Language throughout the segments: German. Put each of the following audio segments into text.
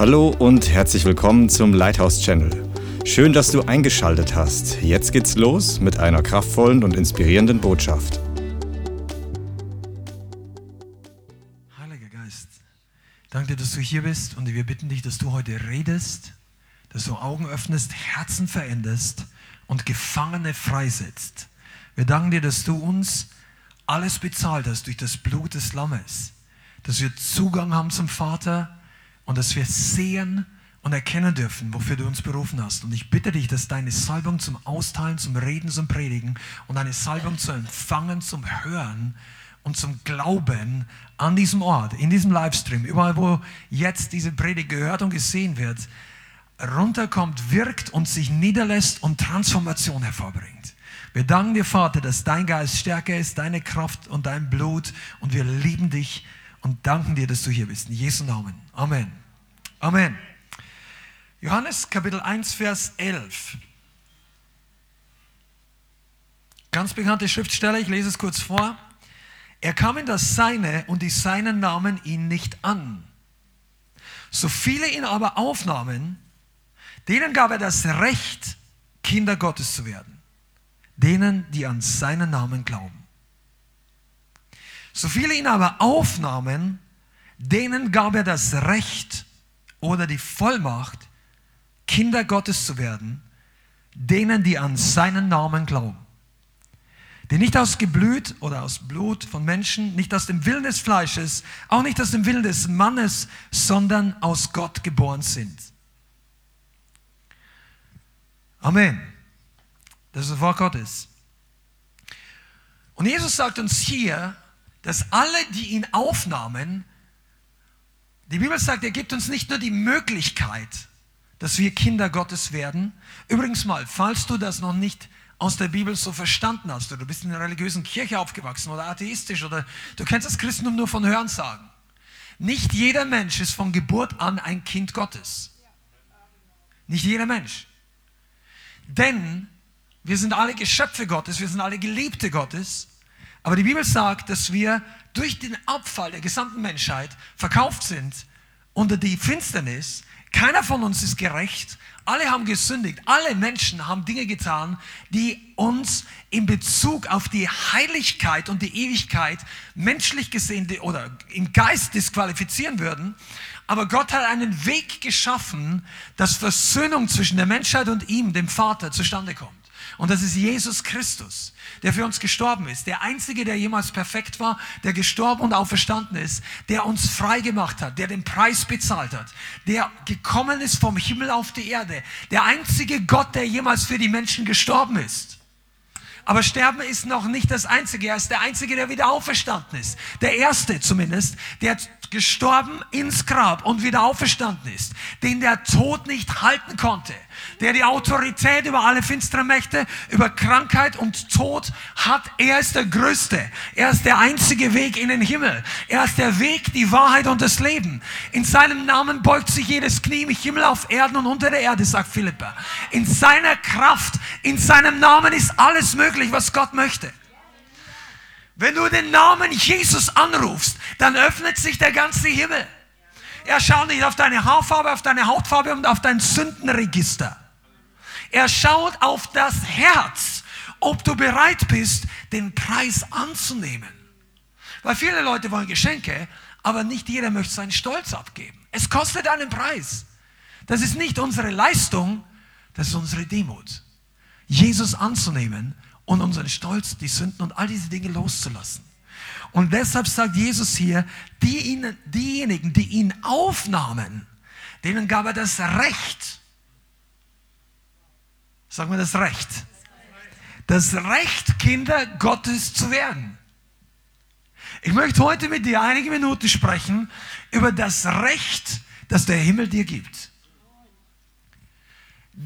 Hallo und herzlich willkommen zum Lighthouse Channel. Schön, dass du eingeschaltet hast. Jetzt geht's los mit einer kraftvollen und inspirierenden Botschaft. Heiliger Geist, danke, dass du hier bist und wir bitten dich, dass du heute redest, dass du Augen öffnest, Herzen veränderst und Gefangene freisetzt. Wir danken dir, dass du uns alles bezahlt hast durch das Blut des Lammes, dass wir Zugang haben zum Vater und dass wir sehen und erkennen dürfen, wofür du uns berufen hast. Und ich bitte dich, dass deine Salbung zum Austeilen, zum Reden, zum Predigen und deine Salbung zum Empfangen, zum Hören und zum Glauben an diesem Ort, in diesem Livestream, überall, wo jetzt diese Predigt gehört und gesehen wird, runterkommt, wirkt und sich niederlässt und Transformation hervorbringt. Wir danken dir, Vater, dass dein Geist stärker ist, deine Kraft und dein Blut und wir lieben dich und danken dir, dass du hier bist. In Jesu Namen. Amen. Amen. Johannes Kapitel 1, Vers 11. Ganz bekannte Schriftstelle, ich lese es kurz vor. Er kam in das Seine und die Seinen nahmen ihn nicht an. So viele ihn aber aufnahmen, denen gab er das Recht, Kinder Gottes zu werden. Denen, die an seinen Namen glauben. So viele ihn aber aufnahmen, denen gab er das Recht oder die Vollmacht, Kinder Gottes zu werden, denen, die an seinen Namen glauben. Die nicht aus Geblüt oder aus Blut von Menschen, nicht aus dem Willen des Fleisches, auch nicht aus dem Willen des Mannes, sondern aus Gott geboren sind. Amen. Das ist das Wort Gottes. Und Jesus sagt uns hier, dass alle, die ihn aufnahmen, die Bibel sagt, er gibt uns nicht nur die Möglichkeit, dass wir Kinder Gottes werden. Übrigens mal, falls du das noch nicht aus der Bibel so verstanden hast, oder du bist in einer religiösen Kirche aufgewachsen oder atheistisch oder du kennst das Christentum nur von Hörensagen. Nicht jeder Mensch ist von Geburt an ein Kind Gottes. Nicht jeder Mensch. Denn wir sind alle Geschöpfe Gottes, wir sind alle Geliebte Gottes. Aber die Bibel sagt, dass wir durch den Abfall der gesamten Menschheit verkauft sind unter die Finsternis. Keiner von uns ist gerecht. Alle haben gesündigt. Alle Menschen haben Dinge getan, die uns in Bezug auf die Heiligkeit und die Ewigkeit menschlich gesehen oder im Geist disqualifizieren würden. Aber Gott hat einen Weg geschaffen, dass Versöhnung zwischen der Menschheit und ihm, dem Vater, zustande kommt. Und das ist Jesus Christus, der für uns gestorben ist. Der Einzige, der jemals perfekt war, der gestorben und auferstanden ist, der uns frei gemacht hat, der den Preis bezahlt hat, der gekommen ist vom Himmel auf die Erde. Der einzige Gott, der jemals für die Menschen gestorben ist. Aber Sterben ist noch nicht das Einzige. Er ist der Einzige, der wieder auferstanden ist. Der Erste zumindest, der gestorben ins Grab und wieder auferstanden ist, den der Tod nicht halten konnte, der die Autorität über alle finsteren Mächte, über Krankheit und Tod hat. Er ist der Größte. Er ist der einzige Weg in den Himmel. Er ist der Weg, die Wahrheit und das Leben. In seinem Namen beugt sich jedes Knie im Himmel, auf Erden und unter der Erde, sagt Philippa. In seiner Kraft, in seinem Namen ist alles möglich, was Gott möchte. Wenn du den Namen Jesus anrufst, dann öffnet sich der ganze Himmel. Er schaut nicht auf deine Haarfarbe, auf deine Hautfarbe und auf dein Sündenregister. Er schaut auf das Herz, ob du bereit bist, den Preis anzunehmen. Weil viele Leute wollen Geschenke, aber nicht jeder möchte seinen Stolz abgeben. Es kostet einen Preis. Das ist nicht unsere Leistung, das ist unsere Demut. Jesus anzunehmen und unseren Stolz, die Sünden und all diese Dinge loszulassen. Und deshalb sagt Jesus hier, die diejenigen, die ihn aufnahmen, denen gab er das Recht. Sagen wir das Recht. Das Recht, Kinder Gottes zu werden. Ich möchte heute mit dir einige Minuten sprechen über das Recht, das der Himmel dir gibt.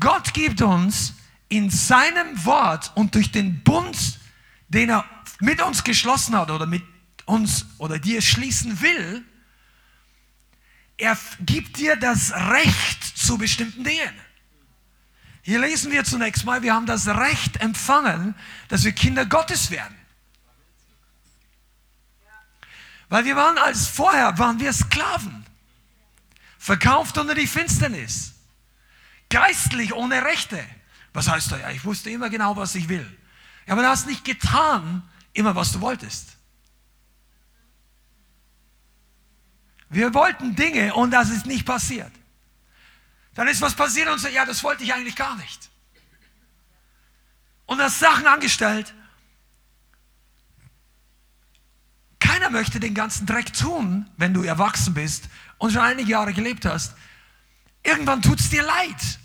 Gott gibt uns in seinem Wort und durch den Bund, den er mit uns geschlossen hat oder mit uns oder dir schließen will, er gibt dir das Recht zu bestimmten Dingen. Hier lesen wir zunächst mal, wir haben das Recht empfangen, dass wir Kinder Gottes werden. Weil wir waren als vorher, waren wir Sklaven. verkauft unter die Finsternis, geistlich ohne Rechte. Was heißt da? Ja, ich wusste immer genau, was ich will. Ja, aber du hast nicht getan, immer was du wolltest. Wir wollten Dinge und das ist nicht passiert. Dann ist was passiert und so, ja, das wollte ich eigentlich gar nicht. Und hast Sachen angestellt. Keiner möchte den ganzen Dreck tun, wenn du erwachsen bist und schon einige Jahre gelebt hast. Irgendwann tut es dir leid.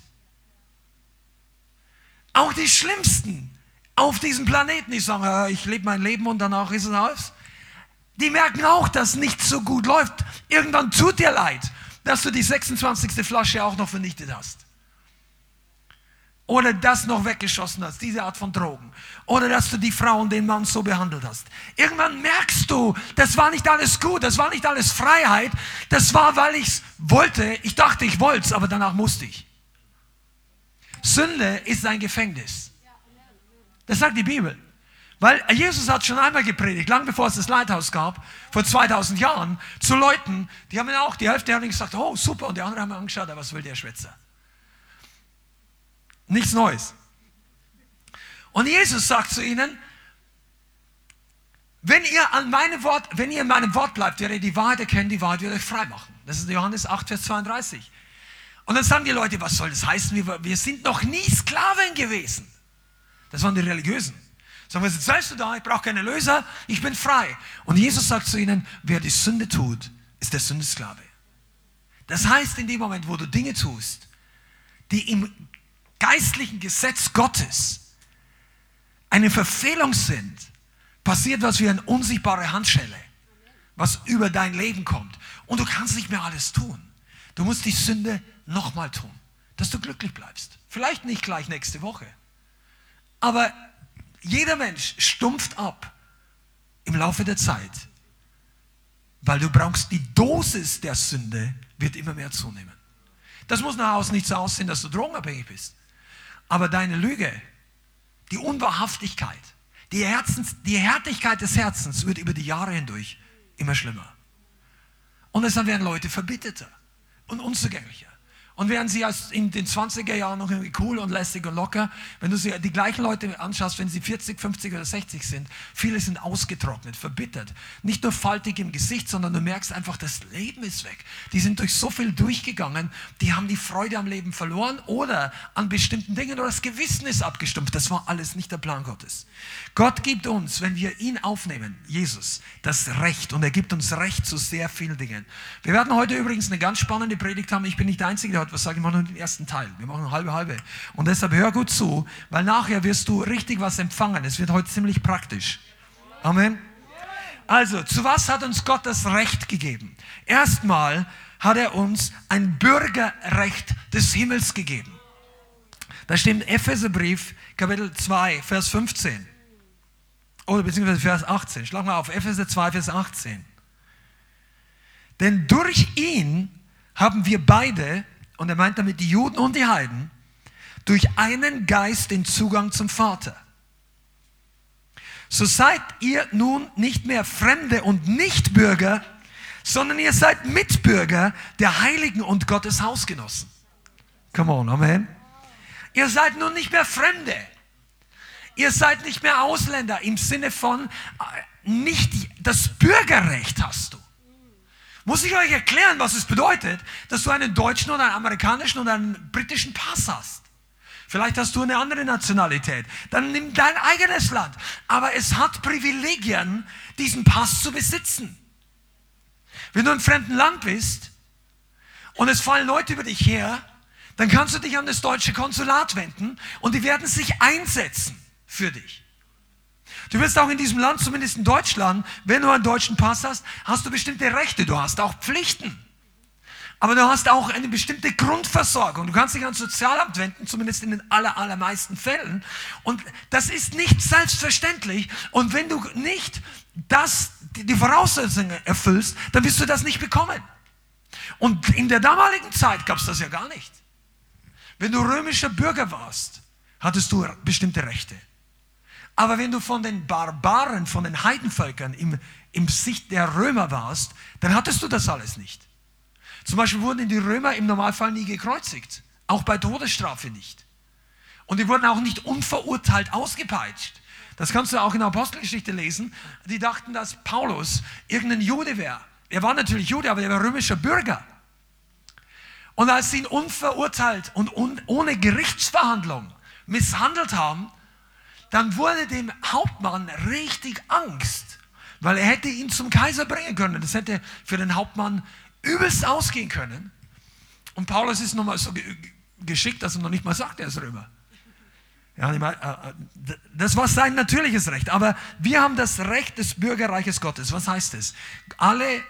Auch die Schlimmsten auf diesem Planeten, die sagen, ich lebe mein Leben und danach ist es aus. Die merken auch, dass nichts so gut läuft. Irgendwann tut dir leid, dass du die 26. Flasche auch noch vernichtet hast. Oder das noch weggeschossen hast, diese Art von Drogen. Oder dass du die Frau und den Mann so behandelt hast. Irgendwann merkst du, das war nicht alles gut, das war nicht alles Freiheit. Das war, weil ich es wollte. Ich dachte, ich wollte es, aber danach musste ich. Sünde ist ein Gefängnis. Das sagt die Bibel. Weil Jesus hat schon einmal gepredigt, lang bevor es das Leithaus gab, vor 2000 Jahren, zu Leuten, die haben auch, die Hälfte haben gesagt, oh super, und die anderen haben angeschaut, was will der Schwätzer? Nichts Neues. Und Jesus sagt zu ihnen, wenn ihr an meinem Wort, wenn ihr in meinem Wort bleibt, werdet ihr die Wahrheit erkennen, die Wahrheit wird euch frei machen. Das ist Johannes 8, Vers 32. Und dann sagen die Leute, was soll das heißen? Wir, wir sind noch nie Sklaven gewesen. Das waren die Religiösen. Sagen wir, weißt du da, ich brauche keine Löser, ich bin frei. Und Jesus sagt zu ihnen, wer die Sünde tut, ist der Sündesklave. Das heißt, in dem Moment, wo du Dinge tust, die im geistlichen Gesetz Gottes eine Verfehlung sind, passiert was wie eine unsichtbare Handschelle, was über dein Leben kommt. Und du kannst nicht mehr alles tun. Du musst die Sünde nochmal tun, dass du glücklich bleibst. Vielleicht nicht gleich nächste Woche, aber jeder Mensch stumpft ab im Laufe der Zeit, weil du brauchst die Dosis der Sünde wird immer mehr zunehmen. Das muss nach außen nicht so aussehen, dass du drogenabhängig bist. Aber deine Lüge, die Unwahrhaftigkeit, die, Herzens, die Härtigkeit des Herzens wird über die Jahre hindurch immer schlimmer. Und deshalb werden Leute verbitterter und unzugänglicher. Und während sie in den 20er Jahren noch irgendwie cool und lässig und locker, wenn du sie, die gleichen Leute anschaust, wenn sie 40, 50 oder 60 sind, viele sind ausgetrocknet, verbittert. Nicht nur faltig im Gesicht, sondern du merkst einfach, das Leben ist weg. Die sind durch so viel durchgegangen, die haben die Freude am Leben verloren oder an bestimmten Dingen oder das Gewissen ist abgestumpft. Das war alles nicht der Plan Gottes. Gott gibt uns, wenn wir ihn aufnehmen, Jesus, das Recht und er gibt uns Recht zu sehr vielen Dingen. Wir werden heute übrigens eine ganz spannende Predigt haben. Ich bin nicht der Einzige, der was sage ich, machen nur den ersten Teil. Wir machen eine halbe, halbe. Und deshalb hör gut zu, weil nachher wirst du richtig was empfangen. Es wird heute ziemlich praktisch. Amen. Also, zu was hat uns Gott das Recht gegeben? Erstmal hat er uns ein Bürgerrecht des Himmels gegeben. Da steht im Epheserbrief, Kapitel 2, Vers 15. Oder beziehungsweise Vers 18. Schlag mal auf, Epheser 2, Vers 18. Denn durch ihn haben wir beide und er meint damit die Juden und die Heiden, durch einen Geist den Zugang zum Vater. So seid ihr nun nicht mehr Fremde und Nichtbürger, sondern ihr seid Mitbürger der Heiligen und Gottes Hausgenossen. Come on, Amen. Ihr seid nun nicht mehr Fremde. Ihr seid nicht mehr Ausländer im Sinne von äh, nicht das Bürgerrecht hast du. Muss ich euch erklären, was es bedeutet, dass du einen deutschen oder einen amerikanischen oder einen britischen Pass hast? Vielleicht hast du eine andere Nationalität. Dann nimm dein eigenes Land. Aber es hat Privilegien, diesen Pass zu besitzen. Wenn du im fremden Land bist und es fallen Leute über dich her, dann kannst du dich an das deutsche Konsulat wenden und die werden sich einsetzen für dich. Du wirst auch in diesem Land, zumindest in Deutschland, wenn du einen deutschen Pass hast, hast du bestimmte Rechte, du hast auch Pflichten. Aber du hast auch eine bestimmte Grundversorgung. Du kannst dich ans Sozialamt wenden, zumindest in den aller, allermeisten Fällen. Und das ist nicht selbstverständlich. Und wenn du nicht das, die Voraussetzungen erfüllst, dann wirst du das nicht bekommen. Und in der damaligen Zeit gab es das ja gar nicht. Wenn du römischer Bürger warst, hattest du bestimmte Rechte. Aber wenn du von den Barbaren, von den Heidenvölkern im, im Sicht der Römer warst, dann hattest du das alles nicht. Zum Beispiel wurden die Römer im Normalfall nie gekreuzigt. Auch bei Todesstrafe nicht. Und die wurden auch nicht unverurteilt ausgepeitscht. Das kannst du auch in der Apostelgeschichte lesen. Die dachten, dass Paulus irgendein Jude wäre. Er war natürlich Jude, aber er war römischer Bürger. Und als sie ihn unverurteilt und un ohne Gerichtsverhandlung misshandelt haben, dann wurde dem Hauptmann richtig Angst, weil er hätte ihn zum Kaiser bringen können. Das hätte für den Hauptmann übelst ausgehen können. Und Paulus ist nochmal so geschickt, dass er noch nicht mal sagt, er ist Römer. Ja, äh, äh, das war sein natürliches Recht. Aber wir haben das Recht des Bürgerreiches Gottes. Was heißt es? Alle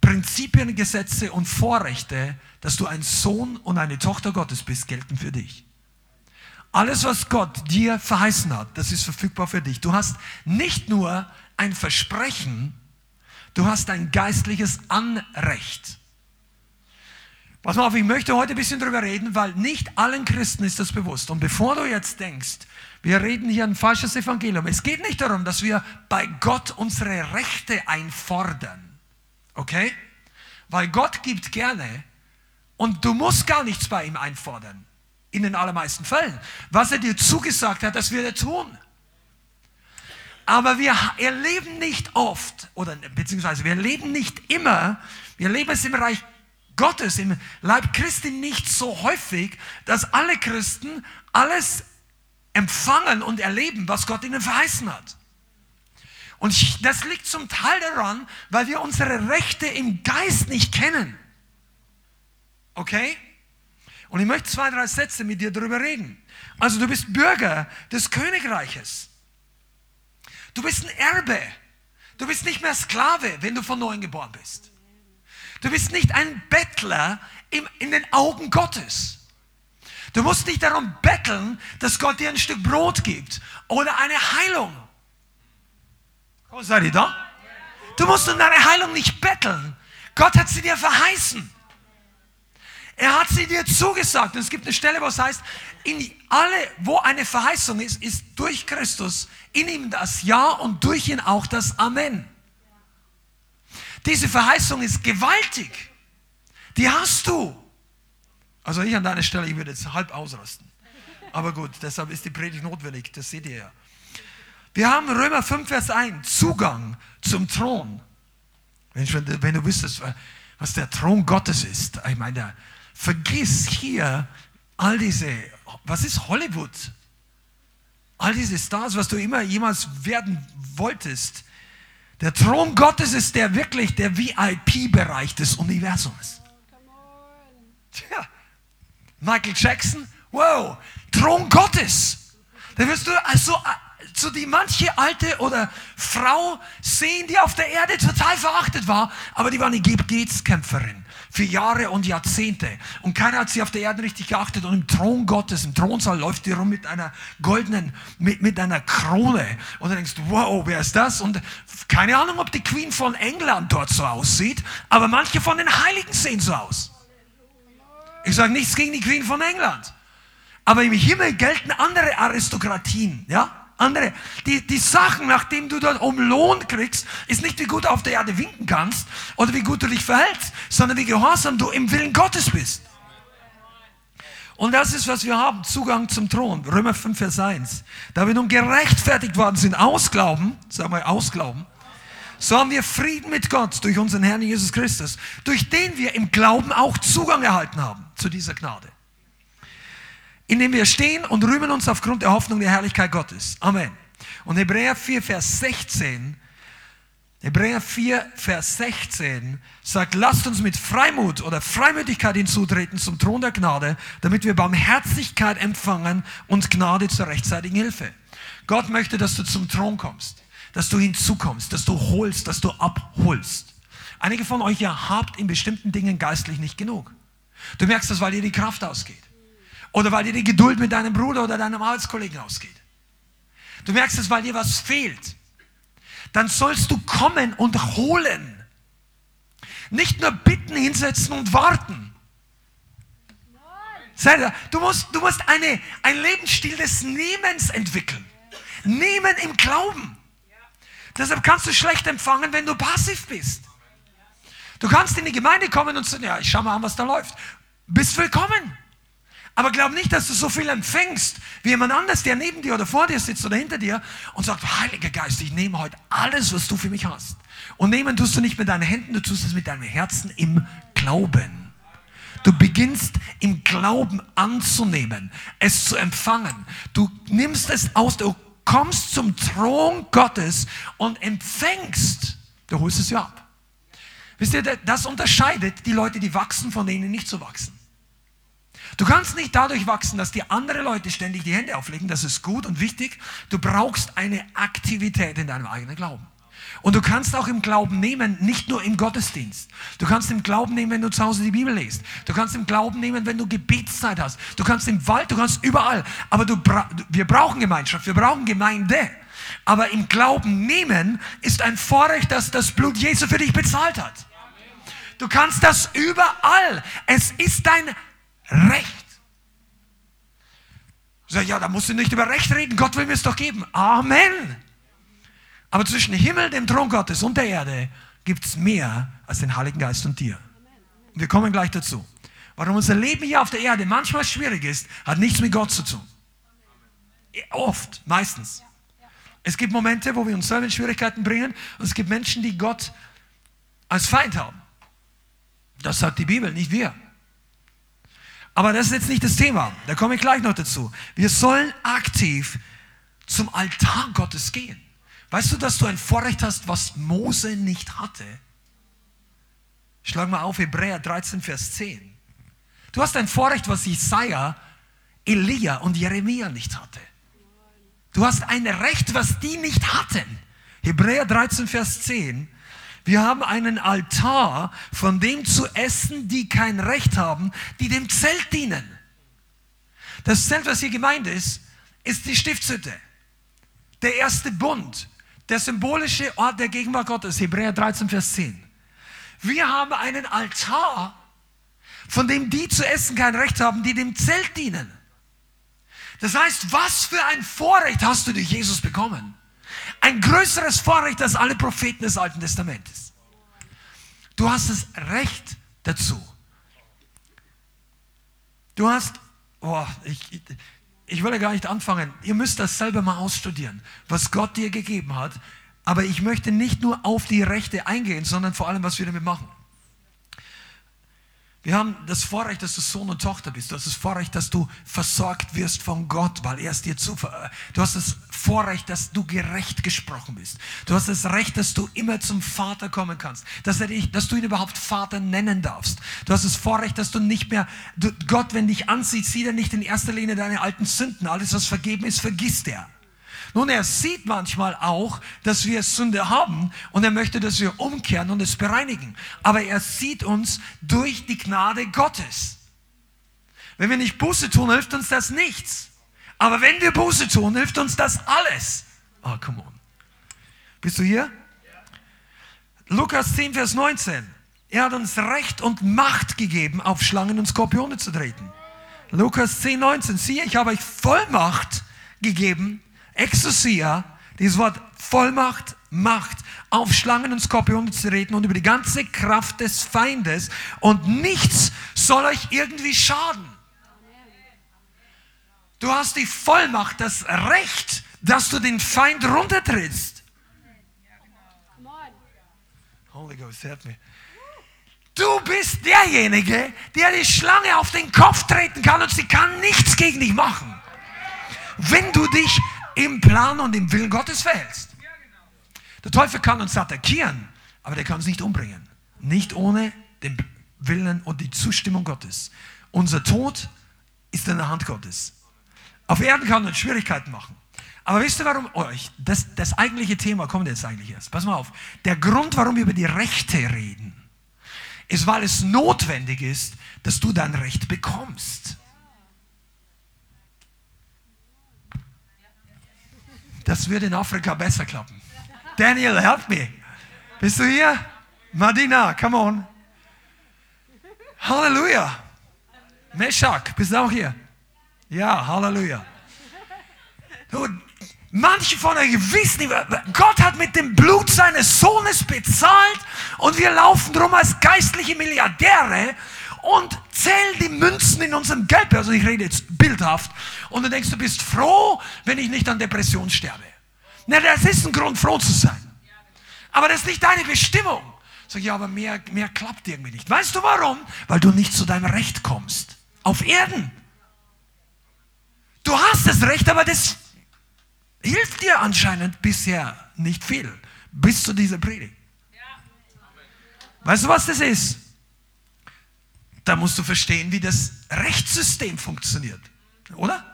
Prinzipien, Gesetze und Vorrechte, dass du ein Sohn und eine Tochter Gottes bist, gelten für dich. Alles, was Gott dir verheißen hat, das ist verfügbar für dich. Du hast nicht nur ein Versprechen, du hast ein geistliches Anrecht. Pass mal auf, ich möchte heute ein bisschen drüber reden, weil nicht allen Christen ist das bewusst. Und bevor du jetzt denkst, wir reden hier ein falsches Evangelium, es geht nicht darum, dass wir bei Gott unsere Rechte einfordern. Okay? Weil Gott gibt gerne und du musst gar nichts bei ihm einfordern. In den allermeisten Fällen. Was er dir zugesagt hat, das wird er tun. Aber wir erleben nicht oft, oder beziehungsweise wir erleben nicht immer, wir leben es im Reich Gottes, im Leib Christi nicht so häufig, dass alle Christen alles empfangen und erleben, was Gott ihnen verheißen hat. Und das liegt zum Teil daran, weil wir unsere Rechte im Geist nicht kennen. Okay? Und ich möchte zwei, drei Sätze mit dir darüber reden. Also du bist Bürger des Königreiches. Du bist ein Erbe. Du bist nicht mehr Sklave, wenn du von neuem geboren bist. Du bist nicht ein Bettler in den Augen Gottes. Du musst nicht darum betteln, dass Gott dir ein Stück Brot gibt oder eine Heilung. Oh, seid ihr da? Du musst um deine Heilung nicht betteln. Gott hat sie dir verheißen. Er hat sie dir zugesagt. Und es gibt eine Stelle, wo es heißt, in alle, wo eine Verheißung ist, ist durch Christus in ihm das Ja und durch ihn auch das Amen. Diese Verheißung ist gewaltig. Die hast du. Also ich an deiner Stelle, ich würde jetzt halb ausrasten. Aber gut, deshalb ist die Predigt notwendig, das seht ihr ja. Wir haben Römer 5, Vers 1, Zugang zum Thron. Wenn, wenn du wüsstest, was der Thron Gottes ist, ich meine, vergiss hier all diese, was ist Hollywood? All diese Stars, was du immer jemals werden wolltest. Der Thron Gottes ist der wirklich der VIP-Bereich des Universums. Tja, Michael Jackson, wow, Thron Gottes. Da wirst du also so die manche alte oder Frau sehen, die auf der Erde total verachtet war, aber die war eine Gebetskämpferin für Jahre und Jahrzehnte. Und keiner hat sie auf der Erde richtig geachtet. Und im Thron Gottes, im Thronsaal läuft die rum mit einer goldenen, mit, mit einer Krone. Und du denkst, wow, wer ist das? Und keine Ahnung, ob die Queen von England dort so aussieht, aber manche von den Heiligen sehen so aus. Ich sage nichts gegen die Queen von England. Aber im Himmel gelten andere Aristokratien, ja? Andere. Die, die Sachen, nachdem du dort um Lohn kriegst, ist nicht, wie gut du auf der Erde winken kannst oder wie gut du dich verhältst, sondern wie gehorsam du im Willen Gottes bist. Und das ist, was wir haben, Zugang zum Thron. Römer 5, Vers 1. Da wir nun gerechtfertigt worden sind, ausglauben, sagen wir ausglauben, so haben wir Frieden mit Gott durch unseren Herrn Jesus Christus, durch den wir im Glauben auch Zugang erhalten haben zu dieser Gnade in dem wir stehen und rühmen uns aufgrund der Hoffnung der Herrlichkeit Gottes. Amen. Und Hebräer 4, Vers 16, Hebräer 4, Vers 16 sagt, lasst uns mit Freimut oder Freimütigkeit hinzutreten zum Thron der Gnade, damit wir Barmherzigkeit empfangen und Gnade zur rechtzeitigen Hilfe. Gott möchte, dass du zum Thron kommst, dass du hinzukommst, dass du holst, dass du abholst. Einige von euch ja habt in bestimmten Dingen geistlich nicht genug. Du merkst das, weil dir die Kraft ausgeht. Oder weil dir die Geduld mit deinem Bruder oder deinem Arbeitskollegen ausgeht. Du merkst es, weil dir was fehlt. Dann sollst du kommen und holen. Nicht nur bitten, hinsetzen und warten. Du musst, du musst eine, einen Lebensstil des Nehmens entwickeln. Nehmen im Glauben. Deshalb kannst du schlecht empfangen, wenn du passiv bist. Du kannst in die Gemeinde kommen und sagen, ja, ich schau mal an, was da läuft. Bist willkommen. Aber glaub nicht, dass du so viel empfängst wie jemand anders, der neben dir oder vor dir sitzt oder hinter dir und sagt, Heiliger Geist, ich nehme heute alles, was du für mich hast. Und nehmen tust du nicht mit deinen Händen, du tust es mit deinem Herzen im Glauben. Du beginnst im Glauben anzunehmen, es zu empfangen. Du nimmst es aus, du kommst zum Thron Gottes und empfängst. Du holst es ja ab. Wisst ihr, das unterscheidet die Leute, die wachsen, von denen nicht so wachsen. Du kannst nicht dadurch wachsen, dass dir andere Leute ständig die Hände auflegen. Das ist gut und wichtig. Du brauchst eine Aktivität in deinem eigenen Glauben. Und du kannst auch im Glauben nehmen, nicht nur im Gottesdienst. Du kannst im Glauben nehmen, wenn du zu Hause die Bibel liest. Du kannst im Glauben nehmen, wenn du Gebetszeit hast. Du kannst im Wald, du kannst überall. Aber du, wir brauchen Gemeinschaft, wir brauchen Gemeinde. Aber im Glauben nehmen ist ein Vorrecht, dass das Blut Jesu für dich bezahlt hat. Du kannst das überall. Es ist dein Recht. Sag, ja, da musst du nicht über Recht reden. Gott will mir es doch geben. Amen. Aber zwischen Himmel, dem Thron Gottes und der Erde gibt es mehr als den Heiligen Geist und dir. Und wir kommen gleich dazu. Warum unser Leben hier auf der Erde manchmal schwierig ist, hat nichts mit Gott zu tun. Oft, meistens. Es gibt Momente, wo wir uns selber in Schwierigkeiten bringen und es gibt Menschen, die Gott als Feind haben. Das sagt die Bibel, nicht wir. Aber das ist jetzt nicht das Thema. Da komme ich gleich noch dazu. Wir sollen aktiv zum Altar Gottes gehen. Weißt du, dass du ein Vorrecht hast, was Mose nicht hatte? Schlag mal auf Hebräer 13, Vers 10. Du hast ein Vorrecht, was Jesaja, Elia und Jeremia nicht hatte. Du hast ein Recht, was die nicht hatten. Hebräer 13, Vers 10. Wir haben einen Altar, von dem zu essen, die kein Recht haben, die dem Zelt dienen. Das Zelt, was hier gemeint ist, ist die Stiftshütte. Der erste Bund, der symbolische Ort der Gegenwart Gottes, Hebräer 13, Vers 10. Wir haben einen Altar, von dem die zu essen kein Recht haben, die dem Zelt dienen. Das heißt, was für ein Vorrecht hast du durch Jesus bekommen? Ein größeres Vorrecht als alle Propheten des Alten Testamentes. Du hast das Recht dazu. Du hast, oh, ich, ich will ja gar nicht anfangen. Ihr müsst das selber mal ausstudieren, was Gott dir gegeben hat. Aber ich möchte nicht nur auf die Rechte eingehen, sondern vor allem, was wir damit machen. Wir haben das Vorrecht, dass du Sohn und Tochter bist. Du hast das Vorrecht, dass du versorgt wirst von Gott, weil er es dir zuver. Du hast das Vorrecht, dass du gerecht gesprochen bist. Du hast das Recht, dass du immer zum Vater kommen kannst, dass, er dich, dass du ihn überhaupt Vater nennen darfst. Du hast das Vorrecht, dass du nicht mehr, du, Gott, wenn dich ansieht, sieht er nicht in erster Linie deine alten Sünden. Alles, was vergeben ist, vergisst er. Nun, er sieht manchmal auch, dass wir Sünde haben und er möchte, dass wir umkehren und es bereinigen. Aber er sieht uns durch die Gnade Gottes. Wenn wir nicht Buße tun, hilft uns das nichts. Aber wenn wir Buße tun, hilft uns das alles. Oh, come on. Bist du hier? Lukas 10, Vers 19. Er hat uns Recht und Macht gegeben, auf Schlangen und Skorpione zu treten. Lukas 10, 19. Siehe, ich habe euch Vollmacht gegeben, Exousia, dieses Wort Vollmacht, Macht, auf Schlangen und Skorpione zu reden und über die ganze Kraft des Feindes und nichts soll euch irgendwie schaden. Du hast die Vollmacht, das Recht, dass du den Feind runtertrittst. Holy Ghost, help me. Du bist derjenige, der die Schlange auf den Kopf treten kann und sie kann nichts gegen dich machen. Wenn du dich im Plan und im Willen Gottes verhältst. Der Teufel kann uns attackieren, aber der kann uns nicht umbringen. Nicht ohne den Willen und die Zustimmung Gottes. Unser Tod ist in der Hand Gottes. Auf Erden kann uns Schwierigkeiten machen. Aber wisst ihr warum? Oh, das, das eigentliche Thema kommt jetzt eigentlich erst. Pass mal auf. Der Grund, warum wir über die Rechte reden, ist, weil es notwendig ist, dass du dein Recht bekommst. Das würde in Afrika besser klappen. Daniel, help me. Bist du hier? Madina, come on. Halleluja. Meshach, bist du auch hier? Ja, Halleluja. Du, Manche von euch wissen Gott hat mit dem Blut seines Sohnes bezahlt und wir laufen drum als geistliche Milliardäre und zählen die Münzen in unserem Geld. Also ich rede jetzt bildhaft. Und du denkst, du bist froh, wenn ich nicht an Depression sterbe. Na, das ist ein Grund, froh zu sein. Aber das ist nicht deine Bestimmung. Sag ich, ja, aber mehr, mehr klappt irgendwie nicht. Weißt du warum? Weil du nicht zu deinem Recht kommst. Auf Erden. Du hast das Recht, aber das hilft dir anscheinend bisher nicht viel. Bis zu dieser Predigt. Weißt du, was das ist? Da musst du verstehen, wie das Rechtssystem funktioniert. Oder?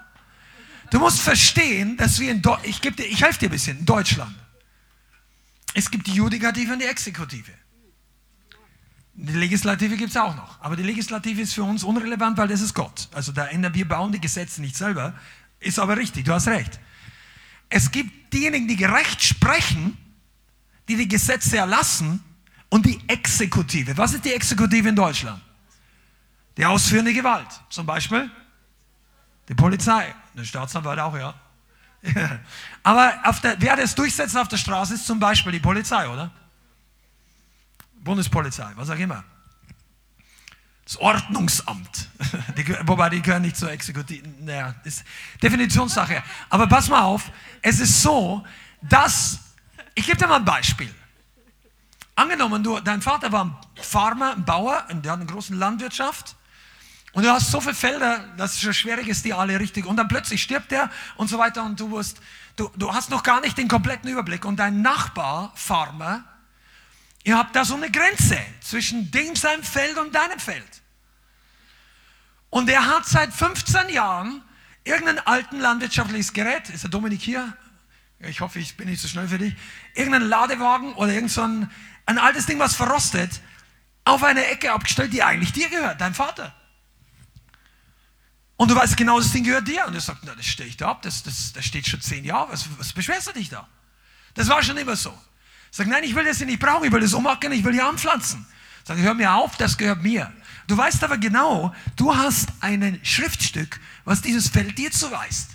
Du musst verstehen, dass wir in Do ich, dir, ich helfe dir ein bisschen, in Deutschland. Es gibt die Judikative und die Exekutive. Die Legislative gibt es auch noch. Aber die Legislative ist für uns unrelevant, weil das ist Gott. Also da ändern wir bauen die Gesetze nicht selber. Ist aber richtig, du hast recht. Es gibt diejenigen, die gerecht sprechen, die die Gesetze erlassen und die Exekutive. Was ist die Exekutive in Deutschland? Die ausführende Gewalt. Zum Beispiel die Polizei. Der Staatsanwalt auch, ja. Aber der, wer das durchsetzt auf der Straße ist zum Beispiel die Polizei, oder? Bundespolizei, was auch immer. Das Ordnungsamt. Die, wobei die gehören nicht zur Exekutiv. Naja, ist Definitionssache. Aber pass mal auf, es ist so, dass. Ich gebe dir mal ein Beispiel. Angenommen, du, dein Vater war ein Farmer, ein Bauer, der hat eine große Landwirtschaft. Und du hast so viele Felder, dass es schon schwierig ist, die alle richtig. Und dann plötzlich stirbt er und so weiter und du, wirst, du, du hast noch gar nicht den kompletten Überblick. Und dein Nachbar, Farmer, ihr habt da so eine Grenze zwischen dem seinem Feld und deinem Feld. Und er hat seit 15 Jahren irgendein alten landwirtschaftliches Gerät, ist der Dominik hier? Ich hoffe, ich bin nicht so schnell für dich. Irgendein Ladewagen oder irgend so ein altes Ding, was verrostet, auf eine Ecke abgestellt, die eigentlich dir gehört, dein Vater. Und du weißt genau, das Ding gehört dir. Und er sagt, na, das stehe ich da ab, das, das, das steht schon zehn Jahre, was, was beschwerst du dich da? Das war schon immer so. Sag, nein, ich will das nicht brauchen, ich will das umackern, ich will hier anpflanzen. Sag, hör mir auf, das gehört mir. Du weißt aber genau, du hast ein Schriftstück, was dieses Feld dir zuweist.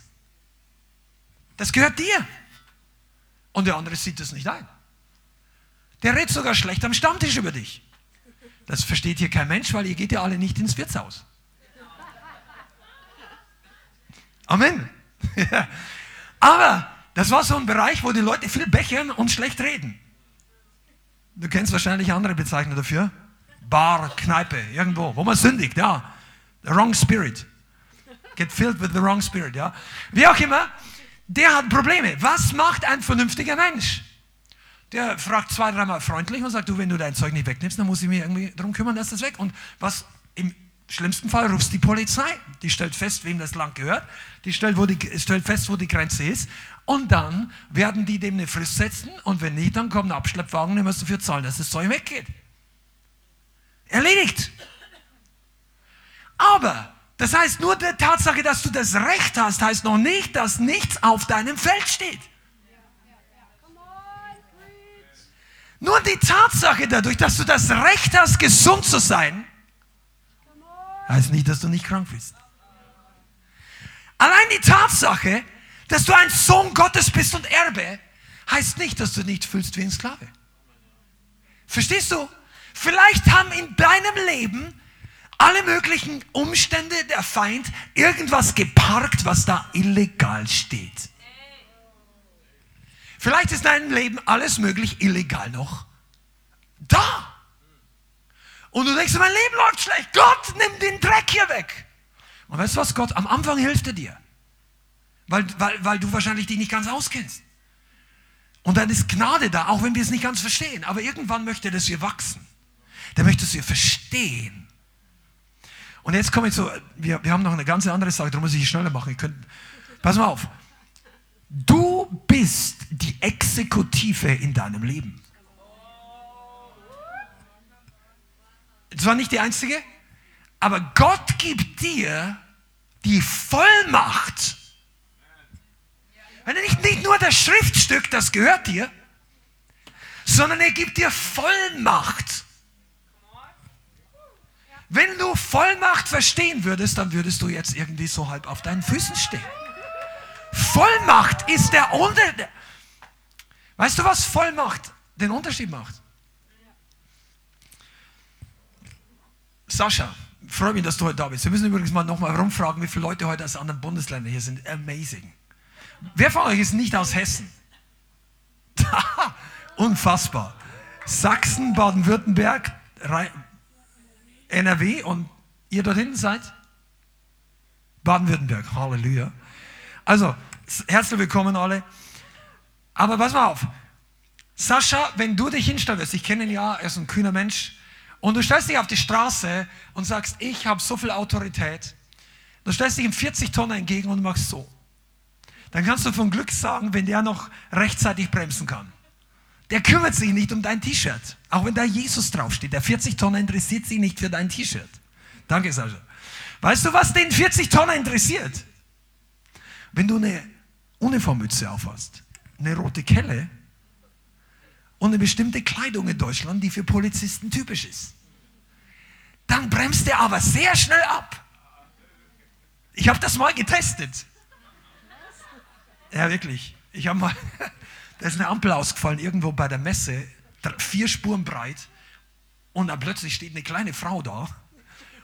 Das gehört dir. Und der andere sieht das nicht ein. Der redet sogar schlecht am Stammtisch über dich. Das versteht hier kein Mensch, weil ihr geht ja alle nicht ins Wirtshaus. Amen. Aber das war so ein Bereich, wo die Leute viel bechern und schlecht reden. Du kennst wahrscheinlich andere Bezeichnungen dafür. Bar, Kneipe, irgendwo, wo man sündigt, ja. The wrong spirit. Get filled with the wrong spirit, ja. Wie auch immer, der hat Probleme. Was macht ein vernünftiger Mensch? Der fragt zwei, dreimal freundlich und sagt, du, wenn du dein Zeug nicht wegnimmst, dann muss ich mich irgendwie darum kümmern, dass das weg. Und was im schlimmsten Fall rufst die Polizei. Die stellt fest, wem das Land gehört. Die stellt, wo die stellt fest, wo die Grenze ist. Und dann werden die dem eine Frist setzen. Und wenn nicht, dann kommt ein Abschleppwagen, musst du dafür zahlen, dass das Zeug weggeht. Erledigt. Aber das heißt, nur die Tatsache, dass du das Recht hast, heißt noch nicht, dass nichts auf deinem Feld steht. Nur die Tatsache dadurch, dass du das Recht hast, gesund zu sein, heißt nicht, dass du nicht krank bist. Allein die Tatsache, dass du ein Sohn Gottes bist und Erbe, heißt nicht, dass du nicht fühlst wie ein Sklave. Verstehst du? Vielleicht haben in deinem Leben alle möglichen Umstände der Feind irgendwas geparkt, was da illegal steht. Vielleicht ist in deinem Leben alles möglich illegal noch da. Und du denkst, mein Leben läuft schlecht. Gott, nimm den Dreck hier weg. Und weißt du was, Gott, am Anfang hilft er dir. Weil, weil, weil du wahrscheinlich dich nicht ganz auskennst. Und dann ist Gnade da, auch wenn wir es nicht ganz verstehen. Aber irgendwann möchte er, dass wir wachsen. Der möchte, dass wir verstehen. Und jetzt komme ich so, wir, wir haben noch eine ganz andere Sache, darum muss ich schneller machen. Könnt, pass mal auf. Du bist die Exekutive in deinem Leben. Das war nicht die einzige, aber Gott gibt dir die Vollmacht. Nicht, nicht nur das Schriftstück, das gehört dir, sondern er gibt dir Vollmacht. Wenn du Vollmacht verstehen würdest, dann würdest du jetzt irgendwie so halb auf deinen Füßen stehen. Vollmacht ist der Unter... Weißt du, was Vollmacht den Unterschied macht? Sascha, freue mich, dass du heute da bist. Wir müssen übrigens mal nochmal rumfragen, wie viele Leute heute aus anderen Bundesländern hier sind. Amazing. Wer von euch ist nicht aus Hessen? Unfassbar. Sachsen, Baden-Württemberg, NRW und ihr dort hinten seid? Baden-Württemberg, Halleluja. Also, herzlich willkommen alle. Aber pass mal auf. Sascha, wenn du dich hinstellst, ich kenne ihn ja, er ist ein kühner Mensch, und du stellst dich auf die Straße und sagst, ich habe so viel Autorität, du stellst dich ihm 40 Tonnen entgegen und machst so. Dann kannst du von Glück sagen, wenn der noch rechtzeitig bremsen kann. Der kümmert sich nicht um dein T-Shirt. Auch wenn da Jesus draufsteht. Der 40 Tonnen interessiert sich nicht für dein T-Shirt. Danke, Sascha. Weißt du, was den 40 Tonnen interessiert? Wenn du eine Uniformmütze aufhast, eine rote Kelle und eine bestimmte Kleidung in Deutschland, die für Polizisten typisch ist, dann bremst er aber sehr schnell ab. Ich habe das mal getestet. Ja, wirklich. Ich habe mal, da ist eine Ampel ausgefallen irgendwo bei der Messe, vier Spuren breit, und dann plötzlich steht eine kleine Frau da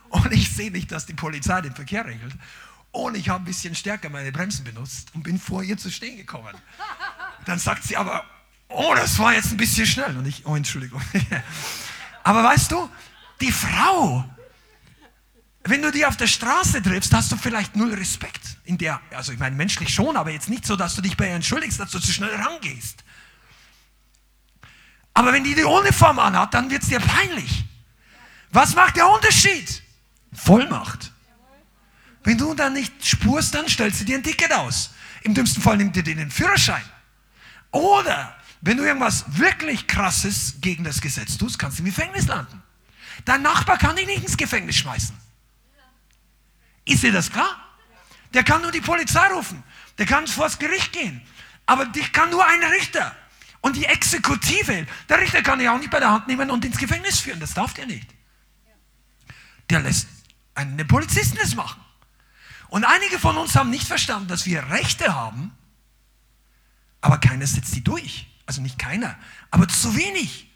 und ich sehe nicht, dass die Polizei den Verkehr regelt. Und ich habe ein bisschen stärker meine Bremsen benutzt und bin vor ihr zu stehen gekommen. Dann sagt sie aber, oh, das war jetzt ein bisschen schnell. Und ich, oh, Entschuldigung. aber weißt du, die Frau, wenn du die auf der Straße triffst, hast du vielleicht null Respekt. In der, also ich meine menschlich schon, aber jetzt nicht so, dass du dich bei ihr entschuldigst, dass du zu schnell rangehst. Aber wenn die die Uniform anhat, dann wird es dir peinlich. Was macht der Unterschied? Vollmacht. Wenn du dann nicht spurst, dann stellst du dir ein Ticket aus. Im dümmsten Fall nimmt dir den Führerschein. Oder wenn du irgendwas wirklich Krasses gegen das Gesetz tust, kannst du im Gefängnis landen. Dein Nachbar kann dich nicht ins Gefängnis schmeißen. Ist dir das klar? Der kann nur die Polizei rufen. Der kann vor das Gericht gehen. Aber dich kann nur ein Richter. Und die Exekutive, der Richter kann dich auch nicht bei der Hand nehmen und ins Gefängnis führen. Das darf der nicht. Der lässt einen Polizisten es machen. Und einige von uns haben nicht verstanden, dass wir Rechte haben, aber keiner setzt die durch. Also nicht keiner, aber zu wenig.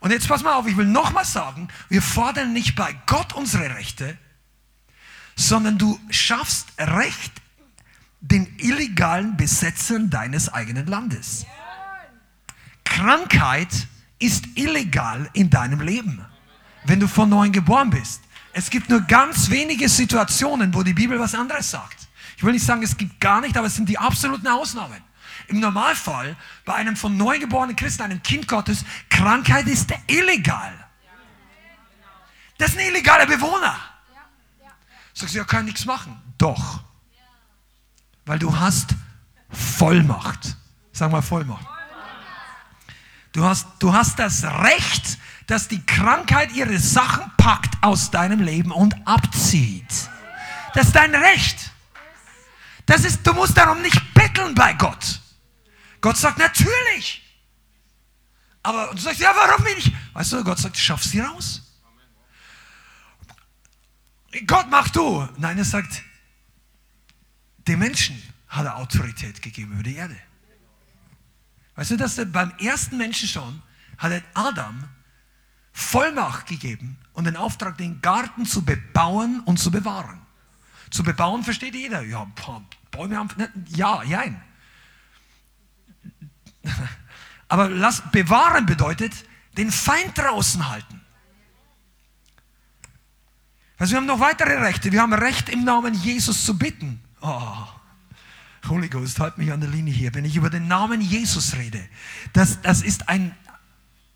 Und jetzt pass mal auf, ich will nochmal sagen, wir fordern nicht bei Gott unsere Rechte, sondern du schaffst Recht den illegalen Besetzern deines eigenen Landes. Krankheit ist illegal in deinem Leben, wenn du von neuem geboren bist. Es gibt nur ganz wenige Situationen, wo die Bibel was anderes sagt. Ich will nicht sagen, es gibt gar nicht, aber es sind die absoluten Ausnahmen. Im Normalfall, bei einem von neugeborenen Christen, einem Kind Gottes, Krankheit ist illegal. Das ist ein illegaler Bewohner. Sagst du, ja, kann nichts machen. Doch. Weil du hast Vollmacht. Sag mal Vollmacht. Du hast, du hast das Recht, dass die Krankheit ihre Sachen packt aus deinem Leben und abzieht. Das ist dein Recht. Das ist, du musst darum nicht betteln bei Gott. Gott sagt natürlich. Aber du sagst, ja, warum nicht? Weißt du, Gott sagt, schaff sie raus. Gott mach du. Nein, er sagt, dem Menschen hat er Autorität gegeben über die Erde. Weißt du, dass er beim ersten Menschen schon hat er Adam Vollmacht gegeben und den Auftrag, den Garten zu bebauen und zu bewahren. Zu bebauen versteht jeder. Ja, Bäume haben. Ja, jein. Aber lass, bewahren bedeutet, den Feind draußen halten. Also wir haben noch weitere Rechte. Wir haben Recht im Namen Jesus zu bitten. Oh, Holy Ghost, halt mich an der Linie hier. Wenn ich über den Namen Jesus rede, das, das ist ein,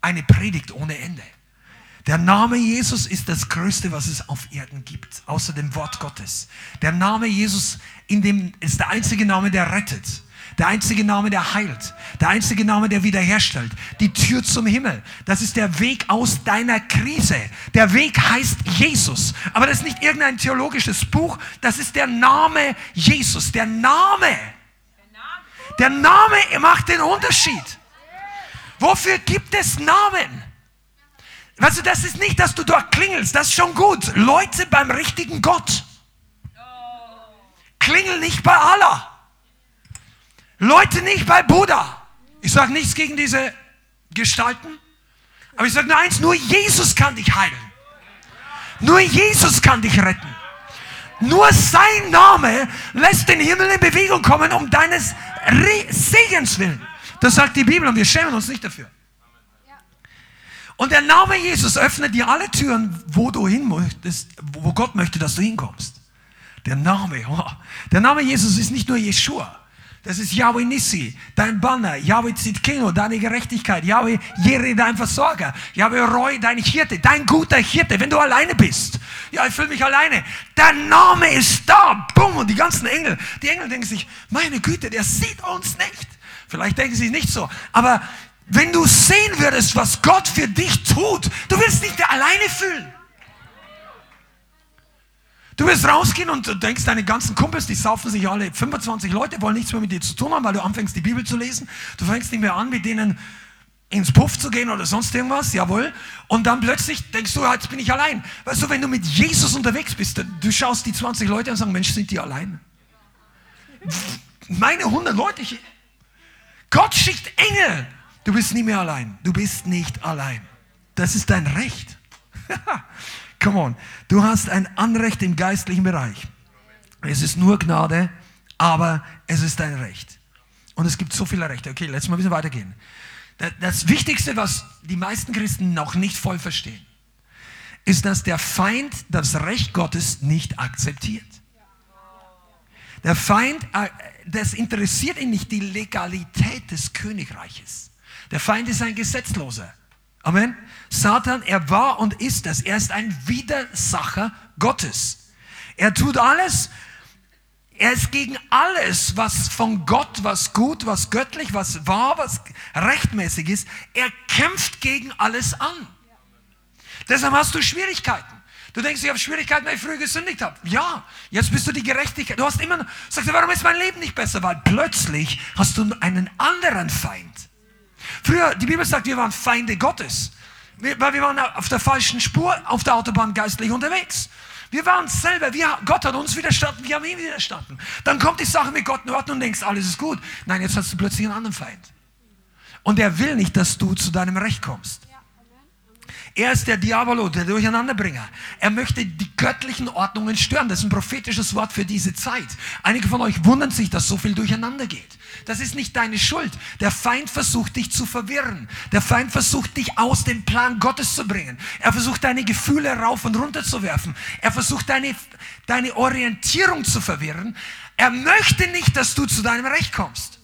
eine Predigt ohne Ende. Der Name Jesus ist das Größte, was es auf Erden gibt, außer dem Wort Gottes. Der Name Jesus in dem, ist der einzige Name, der rettet. Der einzige Name, der heilt. Der einzige Name, der wiederherstellt. Die Tür zum Himmel. Das ist der Weg aus deiner Krise. Der Weg heißt Jesus. Aber das ist nicht irgendein theologisches Buch. Das ist der Name Jesus. Der Name. Der Name macht den Unterschied. Wofür gibt es Namen? Weißt du, das ist nicht, dass du dort klingelst, das ist schon gut. Leute beim richtigen Gott. Klingel nicht bei Allah. Leute nicht bei Buddha. Ich sage nichts gegen diese Gestalten, aber ich sage nur eins, nur Jesus kann dich heilen. Nur Jesus kann dich retten. Nur sein Name lässt den Himmel in Bewegung kommen, um deines Segens willen. Das sagt die Bibel und wir schämen uns nicht dafür. Und der Name Jesus öffnet dir alle Türen, wo du hin möchtest, wo Gott möchte, dass du hinkommst. Der Name, oh. der Name Jesus ist nicht nur Jeshua. Das ist Yahweh Nissi, dein Banner, Yahweh Zitkeno, deine Gerechtigkeit, Yahweh Jere, dein Versorger, Yahweh Roy, dein Hirte, dein guter Hirte, wenn du alleine bist. Ja, ich fühle mich alleine. Der Name ist da. Bumm. Und die ganzen Engel, die Engel denken sich, meine Güte, der sieht uns nicht. Vielleicht denken sie nicht so. Aber wenn du sehen würdest, was Gott für dich tut, du wirst dich alleine fühlen. Du wirst rausgehen und du denkst, deine ganzen Kumpels, die saufen sich alle, 25 Leute wollen nichts mehr mit dir zu tun haben, weil du anfängst, die Bibel zu lesen. Du fängst nicht mehr an, mit denen ins Puff zu gehen oder sonst irgendwas, jawohl. Und dann plötzlich denkst du, jetzt bin ich allein. Weißt du, wenn du mit Jesus unterwegs bist, du schaust die 20 Leute und sagst, Mensch, sind die allein? Meine 100 Leute, ich, Gott schickt Engel. Du bist nie mehr allein. Du bist nicht allein. Das ist dein Recht. Come on. Du hast ein Anrecht im geistlichen Bereich. Es ist nur Gnade, aber es ist dein Recht. Und es gibt so viele Rechte. Okay, lass mal ein bisschen weitergehen. Das Wichtigste, was die meisten Christen noch nicht voll verstehen, ist, dass der Feind das Recht Gottes nicht akzeptiert. Der Feind, äh, das interessiert ihn nicht die Legalität des Königreiches. Der Feind ist ein Gesetzloser. Amen. Satan, er war und ist das. Er ist ein Widersacher Gottes. Er tut alles, er ist gegen alles, was von Gott, was gut, was göttlich, was wahr, was rechtmäßig ist. Er kämpft gegen alles an. Deshalb hast du Schwierigkeiten. Du denkst, ich habe Schwierigkeiten, weil ich früher gesündigt habe. Ja, jetzt bist du die Gerechtigkeit. Du hast immer, sagst du, warum ist mein Leben nicht besser? Weil plötzlich hast du einen anderen Feind. Früher, die Bibel sagt, wir waren Feinde Gottes. weil wir waren auf der falschen Spur, auf der Autobahn geistlich unterwegs. Wir waren selber, wir, Gott hat uns widerstanden, wir haben ihm widerstanden. Dann kommt die Sache mit Gott in Ordnung und denkst, alles ist gut. Nein, jetzt hast du plötzlich einen anderen Feind. Und er will nicht, dass du zu deinem Recht kommst. Er ist der Diabolo, der Durcheinanderbringer. Er möchte die göttlichen Ordnungen stören. Das ist ein prophetisches Wort für diese Zeit. Einige von euch wundern sich, dass so viel durcheinander geht. Das ist nicht deine Schuld. Der Feind versucht dich zu verwirren. Der Feind versucht dich aus dem Plan Gottes zu bringen. Er versucht deine Gefühle rauf und runter zu werfen. Er versucht deine, deine Orientierung zu verwirren. Er möchte nicht, dass du zu deinem Recht kommst.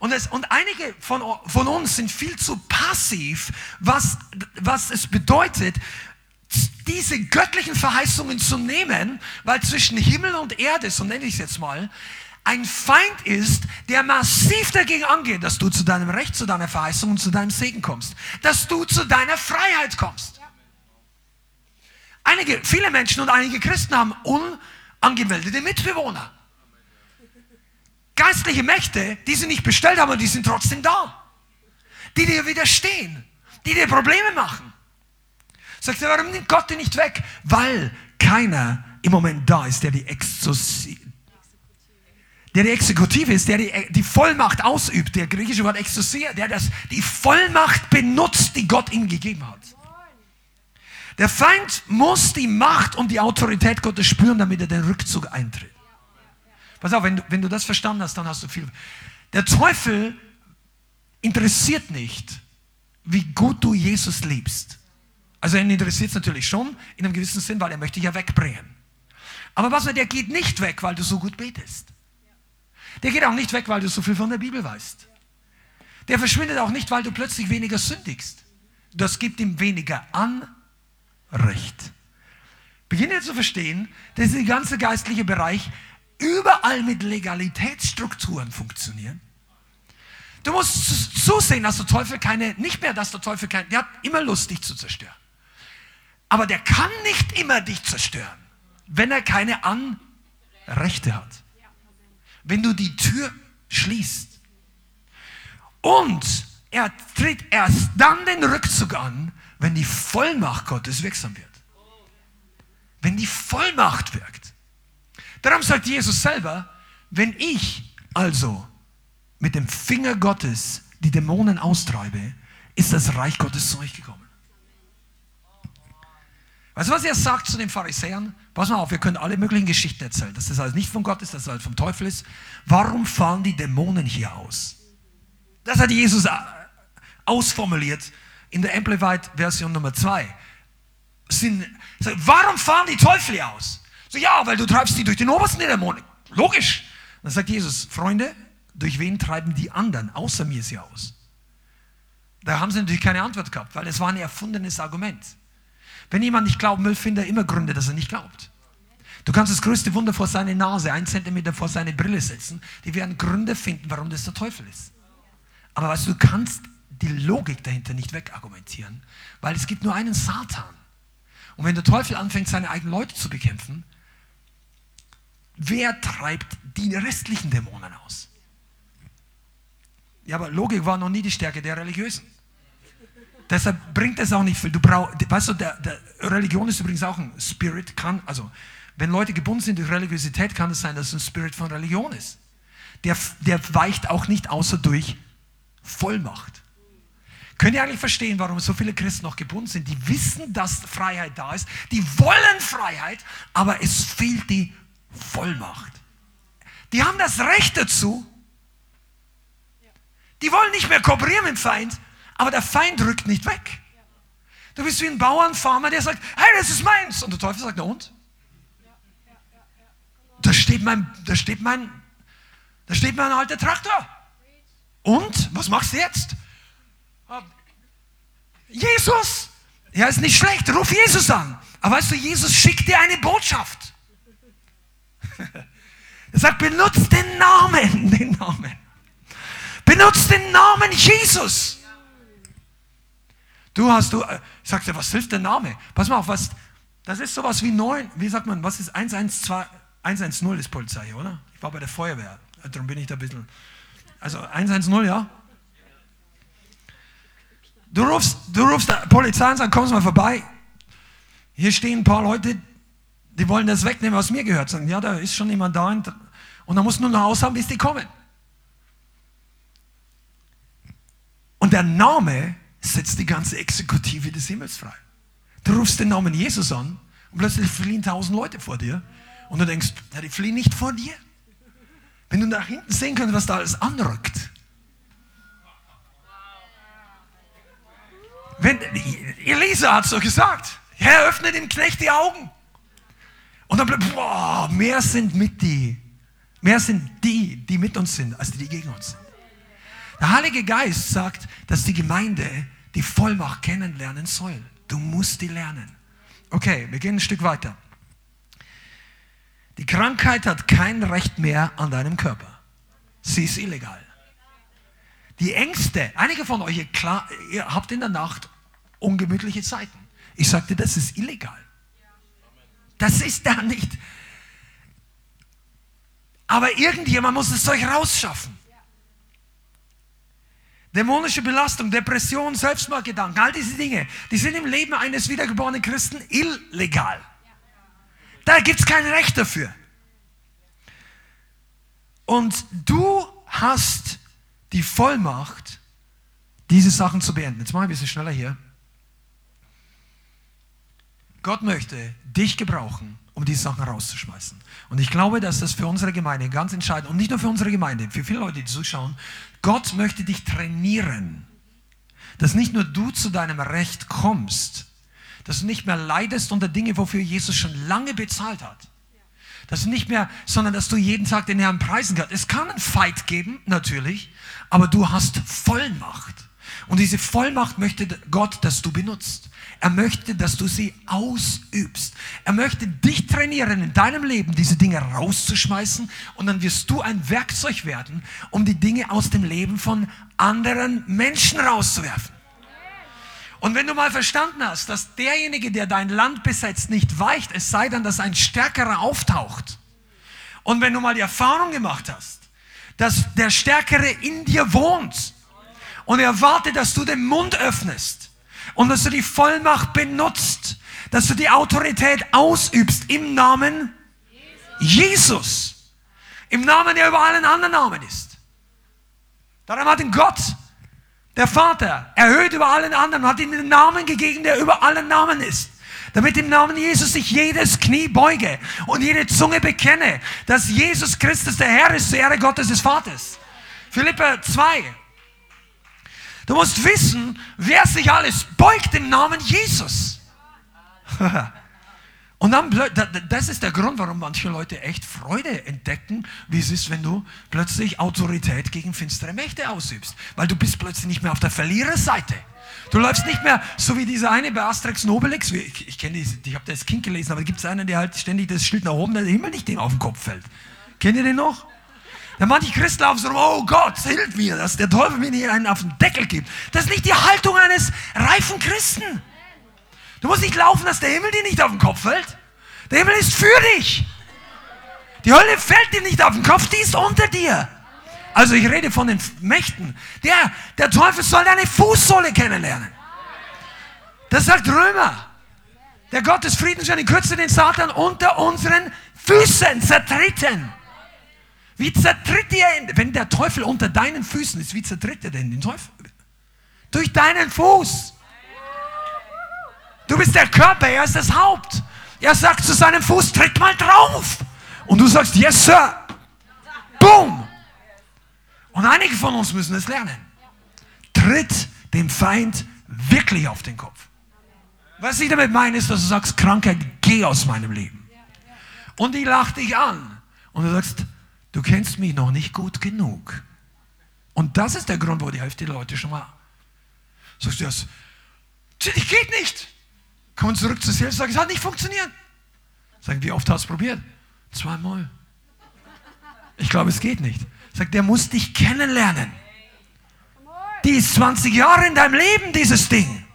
Und, es, und einige von, von uns sind viel zu passiv, was, was es bedeutet, diese göttlichen Verheißungen zu nehmen, weil zwischen Himmel und Erde, so nenne ich es jetzt mal, ein Feind ist, der massiv dagegen angeht, dass du zu deinem Recht, zu deiner Verheißung und zu deinem Segen kommst, dass du zu deiner Freiheit kommst. Einige, viele Menschen und einige Christen haben unangemeldete Mitbewohner geistliche Mächte, die sie nicht bestellt haben, und die sind trotzdem da. Die dir widerstehen, die dir Probleme machen. Sagt er, warum nimmt Gott die nicht weg? Weil keiner im Moment da ist, der die, Exozi der die Exekutive ist, der die, die Vollmacht ausübt, der griechische Wort Exousia, der das, die Vollmacht benutzt, die Gott ihm gegeben hat. Der Feind muss die Macht und die Autorität Gottes spüren, damit er den Rückzug eintritt. Pass auf, wenn du, wenn du das verstanden hast, dann hast du viel. Der Teufel interessiert nicht, wie gut du Jesus liebst. Also ihn interessiert es natürlich schon, in einem gewissen Sinn, weil er möchte dich ja wegbringen. Aber was, der geht nicht weg, weil du so gut betest. Der geht auch nicht weg, weil du so viel von der Bibel weißt. Der verschwindet auch nicht, weil du plötzlich weniger sündigst. Das gibt ihm weniger Anrecht. Beginne zu verstehen, dass der ganze geistliche Bereich überall mit Legalitätsstrukturen funktionieren. Du musst zusehen, dass der Teufel keine, nicht mehr, dass der Teufel keine, der hat immer Lust, dich zu zerstören. Aber der kann nicht immer dich zerstören, wenn er keine Anrechte hat. Wenn du die Tür schließt. Und er tritt erst dann den Rückzug an, wenn die Vollmacht Gottes wirksam wird. Wenn die Vollmacht wirkt. Darum sagt Jesus selber, wenn ich also mit dem Finger Gottes die Dämonen austreibe, ist das Reich Gottes zu euch gekommen. Weißt du, was er sagt zu den Pharisäern? Pass mal auf, wir können alle möglichen Geschichten erzählen, dass das alles nicht von Gott ist, dass das alles vom Teufel ist. Warum fahren die Dämonen hier aus? Das hat Jesus äh, ausformuliert in der Amplified-Version Nummer 2. Warum fahren die Teufel hier aus? So, ja, weil du treibst die durch den obersten Dämonen. Logisch. Dann sagt Jesus, Freunde, durch wen treiben die anderen außer mir sie aus? Da haben sie natürlich keine Antwort gehabt, weil es war ein erfundenes Argument. Wenn jemand nicht glauben will, findet er immer Gründe, dass er nicht glaubt. Du kannst das größte Wunder vor seine Nase, einen Zentimeter vor seine Brille setzen. Die werden Gründe finden, warum das der Teufel ist. Aber weißt du, du kannst die Logik dahinter nicht wegargumentieren, weil es gibt nur einen Satan. Und wenn der Teufel anfängt, seine eigenen Leute zu bekämpfen, wer treibt die restlichen Dämonen aus? Ja, aber Logik war noch nie die Stärke der Religiösen. Deshalb bringt es auch nicht viel. Du brauchst, weißt du, der, der Religion ist übrigens auch ein Spirit, kann, also, wenn Leute gebunden sind durch Religiosität, kann es sein, dass es ein Spirit von Religion ist. Der, der weicht auch nicht außer durch Vollmacht. Könnt ihr eigentlich verstehen, warum so viele Christen noch gebunden sind? Die wissen, dass Freiheit da ist, die wollen Freiheit, aber es fehlt die Vollmacht. Die haben das Recht dazu. Die wollen nicht mehr kooperieren mit dem Feind, aber der Feind rückt nicht weg. Du bist wie ein Bauernfarmer, der sagt, hey, das ist meins. Und der Teufel sagt, na und? Da steht mein, da steht mein, da steht mein alter Traktor. Und? Was machst du jetzt? Jesus! Ja, ist nicht schlecht, ruf Jesus an. Aber weißt du, Jesus schickt dir eine Botschaft. Er sagt, benutzt den Namen, den Namen. Benutzt den Namen Jesus. Du hast, du, äh, sagst ja, was hilft der Name? Pass mal auf, was, das ist sowas wie 9, wie sagt man, was ist 112, 110 ist Polizei, oder? Ich war bei der Feuerwehr, darum bin ich da ein bisschen. Also 110, ja? Du rufst, du rufst der Polizei und sagst, kommst mal vorbei. Hier stehen ein paar Leute, die wollen das wegnehmen, was mir gehört. Sagen, ja, da ist schon jemand da. Und, und dann musst du nur noch aushaben, bis die kommen. Und der Name setzt die ganze Exekutive des Himmels frei. Du rufst den Namen Jesus an und plötzlich fliehen tausend Leute vor dir und du denkst, ja, die fliehen nicht vor dir. Wenn du nach hinten sehen könntest, was da alles anrückt. Wenn, Elisa hat so gesagt, Herr, öffne dem Knecht die Augen. Und dann bleibt, boah, mehr sind mit die, mehr sind die, die mit uns sind, als die, die gegen uns sind. Der Heilige Geist sagt, dass die Gemeinde die Vollmacht kennenlernen soll. Du musst die lernen. Okay, wir gehen ein Stück weiter. Die Krankheit hat kein Recht mehr an deinem Körper. Sie ist illegal. Die Ängste, einige von euch, klar, ihr habt in der Nacht ungemütliche Zeiten. Ich sagte, das ist illegal. Das ist da nicht. Aber irgendjemand muss es euch rausschaffen. Dämonische Belastung, Depression, Selbstmordgedanken, all diese Dinge, die sind im Leben eines wiedergeborenen Christen illegal. Da gibt es kein Recht dafür. Und du hast die Vollmacht, diese Sachen zu beenden. Jetzt ich ein bisschen schneller hier. Gott möchte dich gebrauchen, um diese Sachen rauszuschmeißen. Und ich glaube, dass das für unsere Gemeinde ganz entscheidend und nicht nur für unsere Gemeinde, für viele Leute, die zuschauen, Gott möchte dich trainieren, dass nicht nur du zu deinem Recht kommst, dass du nicht mehr leidest unter Dinge, wofür Jesus schon lange bezahlt hat. Dass du nicht mehr, sondern dass du jeden Tag den Herrn preisen kannst. Es kann einen Fight geben, natürlich, aber du hast Vollmacht. Und diese Vollmacht möchte Gott, dass du benutzt. Er möchte, dass du sie ausübst. Er möchte dich trainieren, in deinem Leben diese Dinge rauszuschmeißen und dann wirst du ein Werkzeug werden, um die Dinge aus dem Leben von anderen Menschen rauszuwerfen. Und wenn du mal verstanden hast, dass derjenige, der dein Land besetzt, nicht weicht, es sei denn, dass ein Stärkerer auftaucht. Und wenn du mal die Erfahrung gemacht hast, dass der Stärkere in dir wohnt und er wartet, dass du den Mund öffnest, und dass du die Vollmacht benutzt, dass du die Autorität ausübst im Namen Jesus. Im Namen, der über allen anderen Namen ist. Darum hat ihn Gott, der Vater, erhöht über allen anderen, hat ihm den Namen gegeben, der über allen Namen ist. Damit im Namen Jesus sich jedes Knie beuge und jede Zunge bekenne, dass Jesus Christus der Herr ist, zur Ehre Gottes des Vaters. Philippa 2. Du musst wissen, wer sich alles beugt im Namen Jesus. Und dann, das ist der Grund, warum manche Leute echt Freude entdecken, wie es ist, wenn du plötzlich Autorität gegen finstere Mächte ausübst. Weil du bist plötzlich nicht mehr auf der Verliererseite. Du läufst nicht mehr so wie dieser eine bei Asterix Nobelix. Ich, ich kenne die, ich habe das Kind gelesen, aber gibt es einen, der halt ständig das Schild nach oben, der Himmel nicht den auf den Kopf fällt. Kennt ihr den noch? Da manche Christen laufen so rum, oh Gott, hilf mir, dass der Teufel mir nicht einen auf den Deckel gibt. Das ist nicht die Haltung eines reifen Christen. Du musst nicht laufen, dass der Himmel dir nicht auf den Kopf fällt. Der Himmel ist für dich. Die Hölle fällt dir nicht auf den Kopf, die ist unter dir. Also ich rede von den Mächten. Der, der Teufel soll deine Fußsohle kennenlernen. Das sagt Römer. Der Gott des Friedens soll in Kürze den Satan unter unseren Füßen zertreten. Wie zertritt er ihn? Wenn der Teufel unter deinen Füßen ist, wie zertritt er denn den Teufel? Durch deinen Fuß. Du bist der Körper, er ist das Haupt. Er sagt zu seinem Fuß, tritt mal drauf. Und du sagst, yes, Sir. Boom. Und einige von uns müssen es lernen. Tritt dem Feind wirklich auf den Kopf. Was ich damit meine, ist, dass du sagst, Krankheit, geh aus meinem Leben. Und die lacht dich an. Und du sagst, du kennst mich noch nicht gut genug. Und das ist der Grund, wo die Hälfte der Leute schon mal sagst du das, ich geht nicht. Kommen zurück zur Seele, sagen, es hat nicht funktioniert. Sagen, wie oft hast du es probiert? Zweimal. Ich glaube, es geht nicht. Sagt, der muss dich kennenlernen. Die ist 20 Jahre in deinem Leben, dieses Ding.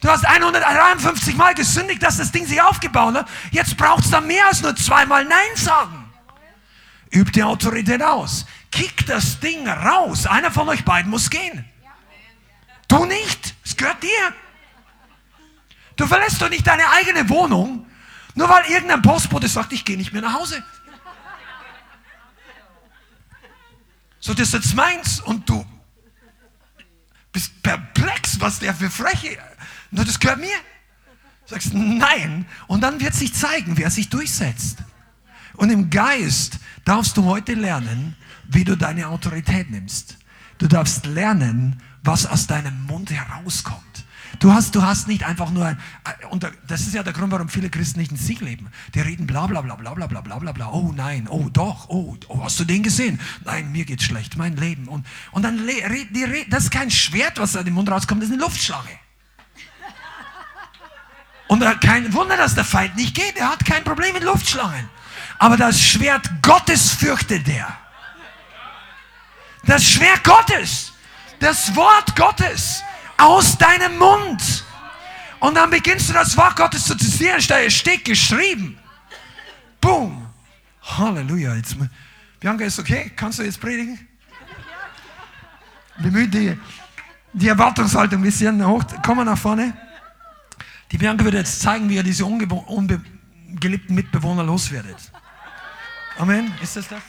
Du hast 153 Mal gesündigt, dass das Ding sich aufgebaut hat. Jetzt braucht es dann mehr als nur zweimal Nein sagen. Übt die Autorität aus. Kick das Ding raus. Einer von euch beiden muss gehen. Du nicht. Es gehört dir. Du verlässt doch nicht deine eigene Wohnung, nur weil irgendein Postbote sagt, ich gehe nicht mehr nach Hause. So, das ist jetzt meins und du bist perplex, was der für Freche. Nur das gehört mir. Du sagst nein und dann wird sich zeigen, wer sich durchsetzt. Und im Geist darfst du heute lernen, wie du deine Autorität nimmst. Du darfst lernen, was aus deinem Mund herauskommt. Du hast, du hast nicht einfach nur, äh, und das ist ja der Grund, warum viele Christen nicht in Sieg leben. Die reden bla bla bla bla bla bla bla bla bla. Oh nein, oh doch, oh, oh hast du den gesehen? Nein, mir geht's schlecht, mein Leben. Und, und dann reden die, das ist kein Schwert, was aus dem Mund rauskommt, das ist eine Luftschlange. Und kein Wunder, dass der Feind nicht geht. Er hat kein Problem mit Luftschlangen. Aber das Schwert Gottes fürchtet er. Das Schwert Gottes. Das Wort Gottes aus deinem Mund. Und dann beginnst du das Wort Gottes zu zitieren, steht geschrieben. Boom. Halleluja. Jetzt, Bianca, ist okay? Kannst du jetzt predigen? Bemüht die, die Erwartungshaltung ein bisschen hoch. Komm mal nach vorne. Die Bianca wird jetzt zeigen, wie ihr diese ungeliebten Mitbewohner loswerdet. Amen. Ist das das?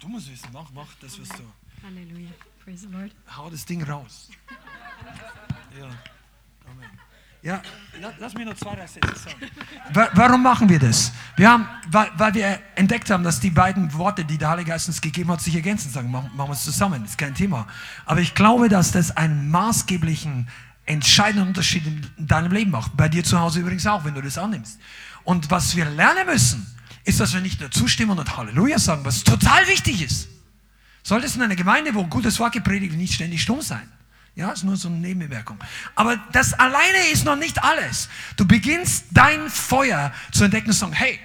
Du musst wissen, mach, mach, das wirst du. Halleluja. Praise the Lord. Hau das Ding raus. Ja. Amen. Ja, lass mich noch zwei, drei Sätze sagen. Warum machen wir das? Wir haben, weil, weil, wir entdeckt haben, dass die beiden Worte, die der Heilige Geist uns gegeben hat, sich ergänzen. Sagen, machen, machen wir es zusammen, das ist kein Thema. Aber ich glaube, dass das einen maßgeblichen, entscheidenden Unterschied in deinem Leben macht. Bei dir zu Hause übrigens auch, wenn du das annimmst. Und was wir lernen müssen, ist, dass wir nicht nur zustimmen und Halleluja sagen, was total wichtig ist. Solltest in einer Gemeinde, wo ein gutes Wort gepredigt wird, nicht ständig stumm sein. Ja, ist nur so eine Nebenwirkung. Aber das alleine ist noch nicht alles. Du beginnst dein Feuer zu entdecken und zu sagen, hey,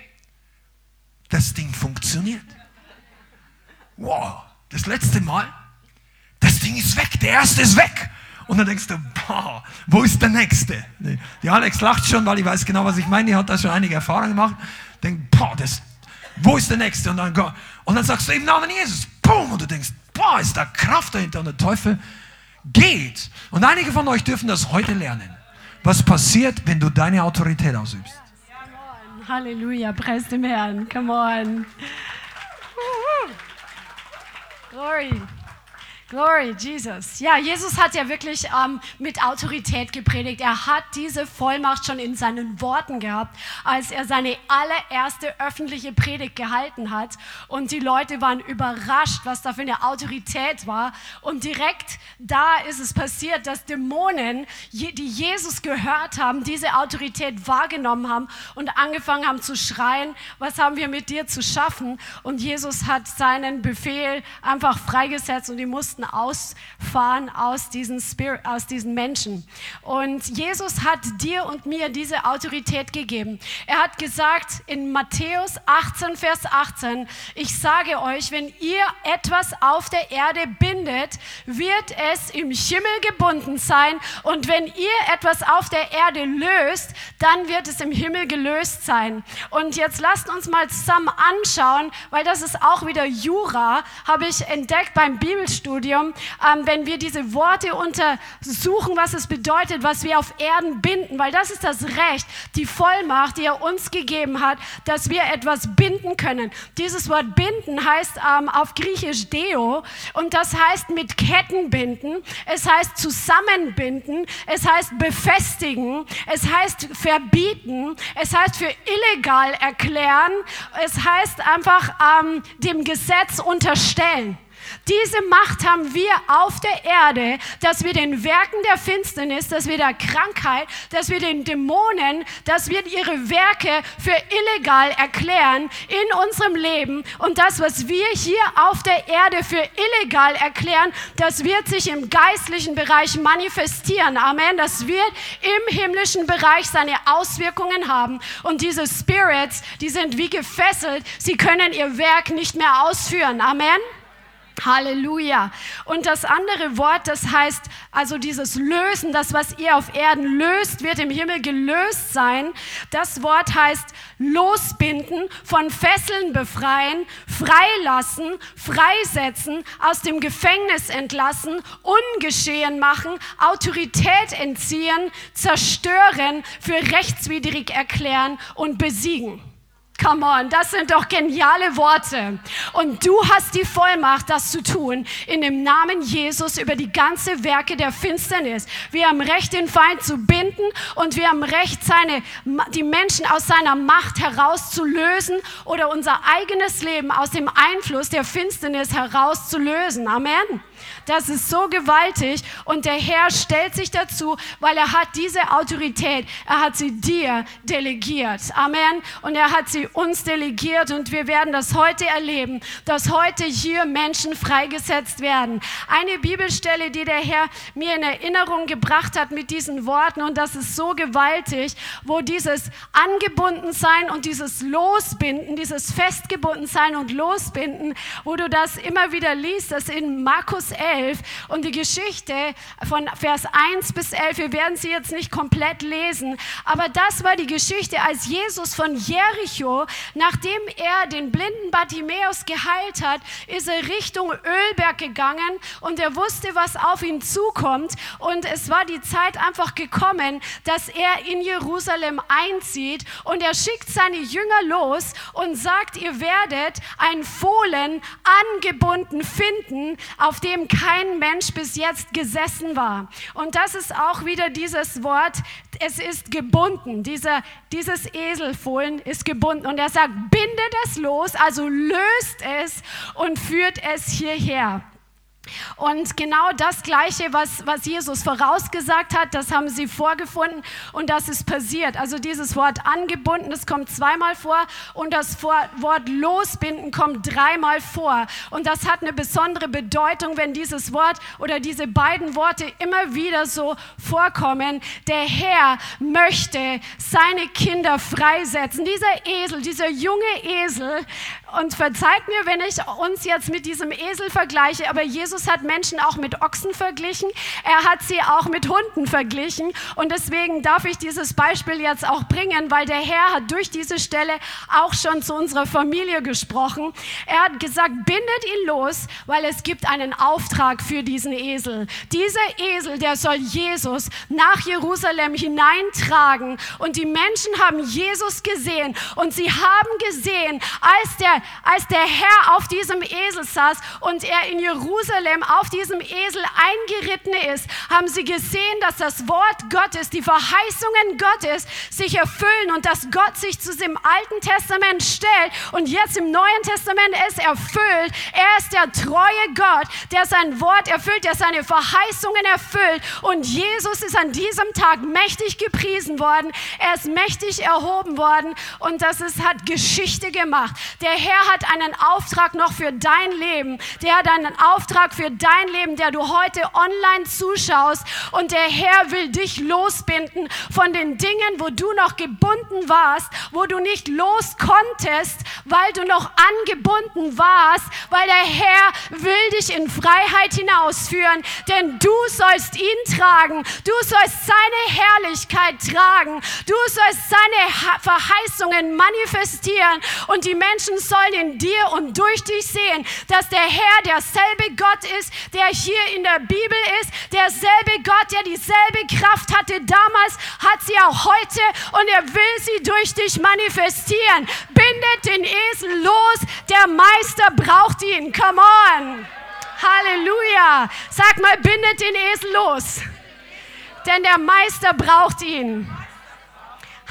das Ding funktioniert. Wow, das letzte Mal, das Ding ist weg, der erste ist weg. Und dann denkst du, boah, wo ist der nächste? Die Alex lacht schon, weil ich weiß genau, was ich meine. Die hat da schon einige Erfahrungen gemacht. Denkt, boah, das, wo ist der nächste? Und dann, und dann sagst du im Namen Jesus, boom, und du denkst, boah, ist da Kraft dahinter und der Teufel geht. Und einige von euch dürfen das heute lernen. Was passiert, wenn du deine Autorität ausübst? Halleluja, preis dem Herrn. Come on. Glory. Glory, Jesus. Ja, Jesus hat ja wirklich ähm, mit Autorität gepredigt. Er hat diese Vollmacht schon in seinen Worten gehabt, als er seine allererste öffentliche Predigt gehalten hat. Und die Leute waren überrascht, was da für eine Autorität war. Und direkt da ist es passiert, dass Dämonen, die Jesus gehört haben, diese Autorität wahrgenommen haben und angefangen haben zu schreien, was haben wir mit dir zu schaffen? Und Jesus hat seinen Befehl einfach freigesetzt und die mussten mussten ausfahren aus diesen, Spirit, aus diesen Menschen. Und Jesus hat dir und mir diese Autorität gegeben. Er hat gesagt in Matthäus 18, Vers 18, ich sage euch, wenn ihr etwas auf der Erde bindet, wird es im Himmel gebunden sein. Und wenn ihr etwas auf der Erde löst, dann wird es im Himmel gelöst sein. Und jetzt lasst uns mal zusammen anschauen, weil das ist auch wieder Jura, habe ich entdeckt beim Bibelstudium Evangelium, ähm, wenn wir diese Worte untersuchen, was es bedeutet, was wir auf Erden binden, weil das ist das Recht, die Vollmacht, die er uns gegeben hat, dass wir etwas binden können. Dieses Wort binden heißt ähm, auf Griechisch deo und das heißt mit Ketten binden, es heißt zusammenbinden, es heißt befestigen, es heißt verbieten, es heißt für illegal erklären, es heißt einfach ähm, dem Gesetz unterstellen. Diese Macht haben wir auf der Erde, dass wir den Werken der Finsternis, dass wir der Krankheit, dass wir den Dämonen, dass wir ihre Werke für illegal erklären in unserem Leben. Und das, was wir hier auf der Erde für illegal erklären, das wird sich im geistlichen Bereich manifestieren. Amen. Das wird im himmlischen Bereich seine Auswirkungen haben. Und diese Spirits, die sind wie gefesselt. Sie können ihr Werk nicht mehr ausführen. Amen. Halleluja. Und das andere Wort, das heißt, also dieses Lösen, das, was ihr auf Erden löst, wird im Himmel gelöst sein. Das Wort heißt losbinden, von Fesseln befreien, freilassen, freisetzen, aus dem Gefängnis entlassen, ungeschehen machen, Autorität entziehen, zerstören, für rechtswidrig erklären und besiegen. Come on, das sind doch geniale Worte. Und du hast die Vollmacht, das zu tun, in dem Namen Jesus über die ganze Werke der Finsternis. Wir haben Recht, den Feind zu binden und wir haben Recht, seine, die Menschen aus seiner Macht herauszulösen oder unser eigenes Leben aus dem Einfluss der Finsternis herauszulösen. Amen. Das ist so gewaltig und der Herr stellt sich dazu, weil er hat diese Autorität, er hat sie dir delegiert. Amen. Und er hat sie uns delegiert und wir werden das heute erleben, dass heute hier Menschen freigesetzt werden. Eine Bibelstelle, die der Herr mir in Erinnerung gebracht hat mit diesen Worten und das ist so gewaltig, wo dieses Angebundensein und dieses Losbinden, dieses Festgebundensein und Losbinden, wo du das immer wieder liest, das in Markus 11 und die Geschichte von Vers 1 bis 11, wir werden sie jetzt nicht komplett lesen, aber das war die Geschichte, als Jesus von Jericho, nachdem er den blinden Bartimäus geheilt hat, ist er Richtung Ölberg gegangen und er wusste, was auf ihn zukommt und es war die Zeit einfach gekommen, dass er in Jerusalem einzieht und er schickt seine Jünger los und sagt, ihr werdet ein Fohlen angebunden finden, auf dem kein Mensch bis jetzt gesessen war. Und das ist auch wieder dieses Wort, es ist gebunden. Dieser, dieses Eselfohlen ist gebunden. Und er sagt, bindet es los, also löst es und führt es hierher. Und genau das Gleiche, was, was Jesus vorausgesagt hat, das haben sie vorgefunden und das ist passiert. Also dieses Wort angebunden, das kommt zweimal vor und das Wort losbinden kommt dreimal vor. Und das hat eine besondere Bedeutung, wenn dieses Wort oder diese beiden Worte immer wieder so vorkommen. Der Herr möchte seine Kinder freisetzen. Dieser Esel, dieser junge Esel und verzeiht mir, wenn ich uns jetzt mit diesem Esel vergleiche, aber Jesus hat Menschen auch mit Ochsen verglichen. Er hat sie auch mit Hunden verglichen. Und deswegen darf ich dieses Beispiel jetzt auch bringen, weil der Herr hat durch diese Stelle auch schon zu unserer Familie gesprochen. Er hat gesagt, bindet ihn los, weil es gibt einen Auftrag für diesen Esel. Dieser Esel, der soll Jesus nach Jerusalem hineintragen. Und die Menschen haben Jesus gesehen und sie haben gesehen, als der, als der Herr auf diesem Esel saß und er in Jerusalem auf diesem Esel eingeritten ist, haben sie gesehen, dass das Wort Gottes, die Verheißungen Gottes sich erfüllen und dass Gott sich zu dem Alten Testament stellt und jetzt im Neuen Testament es erfüllt. Er ist der treue Gott, der sein Wort erfüllt, der seine Verheißungen erfüllt und Jesus ist an diesem Tag mächtig gepriesen worden. Er ist mächtig erhoben worden und das ist, hat Geschichte gemacht. Der Herr hat einen Auftrag noch für dein Leben. Der hat einen Auftrag für dein Leben, der du heute online zuschaust. Und der Herr will dich losbinden von den Dingen, wo du noch gebunden warst, wo du nicht los konntest, weil du noch angebunden warst, weil der Herr will dich in Freiheit hinausführen, denn du sollst ihn tragen, du sollst seine Herrlichkeit tragen, du sollst seine Verheißungen manifestieren und die Menschen sollen in dir und durch dich sehen, dass der Herr derselbe Gott ist, der hier in der Bibel ist, derselbe Gott, der dieselbe Kraft hatte damals, hat sie auch heute und er will sie durch dich manifestieren. Bindet den Esel los, der Meister braucht ihn. Come on. Halleluja. Sag mal, bindet den Esel los. Denn der Meister braucht ihn.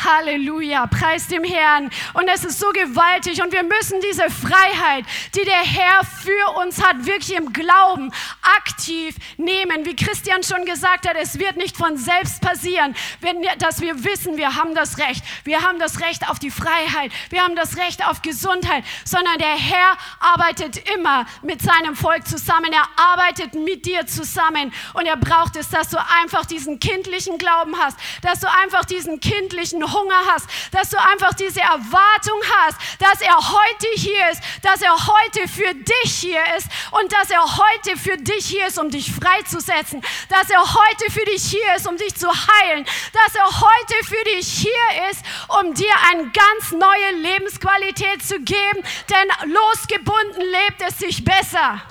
Halleluja, preis dem Herrn. Und es ist so gewaltig und wir müssen diese Freiheit, die der Herr für uns hat, wirklich im Glauben aktiv nehmen. Wie Christian schon gesagt hat, es wird nicht von selbst passieren, wenn, dass wir wissen, wir haben das Recht. Wir haben das Recht auf die Freiheit. Wir haben das Recht auf Gesundheit, sondern der Herr arbeitet immer mit seinem Volk zusammen. Er arbeitet mit dir zusammen und er braucht es, dass du einfach diesen kindlichen Glauben hast, dass du einfach diesen kindlichen Hunger hast, dass du einfach diese Erwartung hast, dass er heute hier ist, dass er heute für dich hier ist und dass er heute für dich hier ist, um dich freizusetzen, dass er heute für dich hier ist, um dich zu heilen, dass er heute für dich hier ist, um dir eine ganz neue Lebensqualität zu geben, denn losgebunden lebt es sich besser.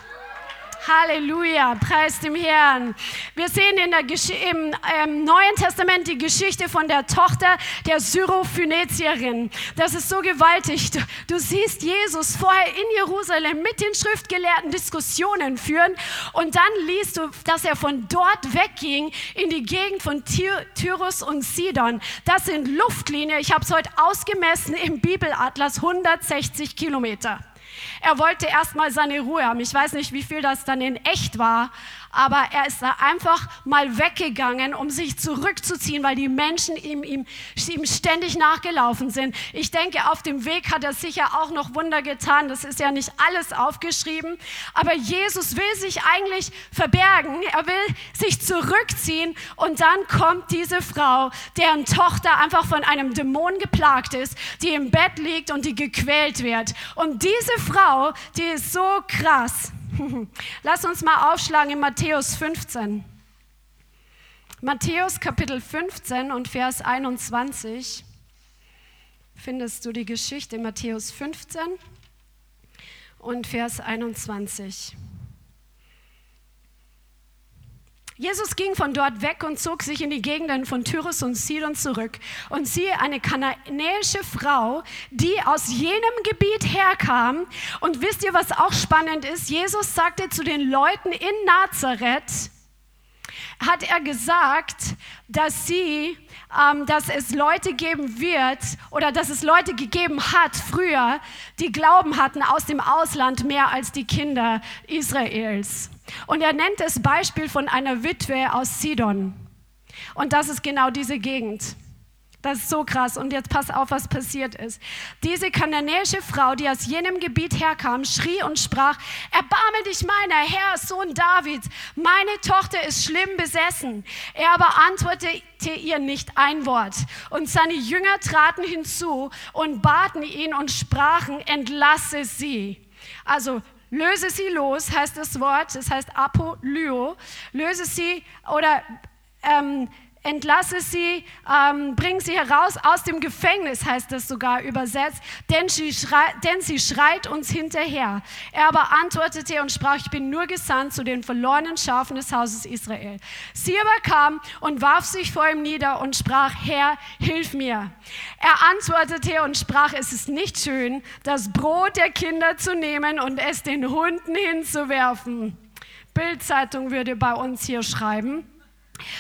Halleluja, preis dem Herrn. Wir sehen in der im ähm, Neuen Testament die Geschichte von der Tochter der Syrophönizierin. Das ist so gewaltig. Du, du siehst Jesus vorher in Jerusalem mit den Schriftgelehrten Diskussionen führen und dann liest du, dass er von dort wegging in die Gegend von Ty Tyrus und Sidon. Das sind Luftlinien, ich habe es heute ausgemessen im Bibelatlas, 160 Kilometer. Er wollte erstmal seine Ruhe haben. Ich weiß nicht, wie viel das dann in echt war, aber er ist da einfach mal weggegangen, um sich zurückzuziehen, weil die Menschen ihm, ihm, ihm ständig nachgelaufen sind. Ich denke, auf dem Weg hat er sicher auch noch Wunder getan. Das ist ja nicht alles aufgeschrieben. Aber Jesus will sich eigentlich verbergen. Er will sich zurückziehen. Und dann kommt diese Frau, deren Tochter einfach von einem Dämon geplagt ist, die im Bett liegt und die gequält wird. Und diese Frau, die ist so krass. Lass uns mal aufschlagen in Matthäus 15. Matthäus Kapitel 15 und Vers 21 findest du die Geschichte Matthäus 15 und Vers 21. Jesus ging von dort weg und zog sich in die Gegenden von Tyrus und Sidon zurück. Und siehe, eine kananäische Frau, die aus jenem Gebiet herkam. Und wisst ihr, was auch spannend ist? Jesus sagte zu den Leuten in Nazareth, hat er gesagt, dass sie, ähm, dass es Leute geben wird oder dass es Leute gegeben hat früher, die Glauben hatten aus dem Ausland mehr als die Kinder Israels. Und er nennt das Beispiel von einer Witwe aus Sidon. Und das ist genau diese Gegend. Das ist so krass. Und jetzt pass auf, was passiert ist. Diese kananäische Frau, die aus jenem Gebiet herkam, schrie und sprach, erbarme dich meiner, Herr, Sohn Davids, meine Tochter ist schlimm besessen. Er aber antwortete ihr nicht ein Wort. Und seine Jünger traten hinzu und baten ihn und sprachen, entlasse sie. Also löse sie los, heißt das Wort, das heißt Apolyo, löse sie oder ähm, entlasse sie, ähm, bring sie heraus aus dem Gefängnis, heißt das sogar übersetzt, denn sie, schreit, denn sie schreit uns hinterher. Er aber antwortete und sprach, ich bin nur gesandt zu den verlorenen Schafen des Hauses Israel. Sie aber kam und warf sich vor ihm nieder und sprach, Herr, hilf mir. Er antwortete und sprach, es ist nicht schön, das Brot der Kinder zu nehmen und es den Hunden hinzuwerfen. Bildzeitung würde bei uns hier schreiben.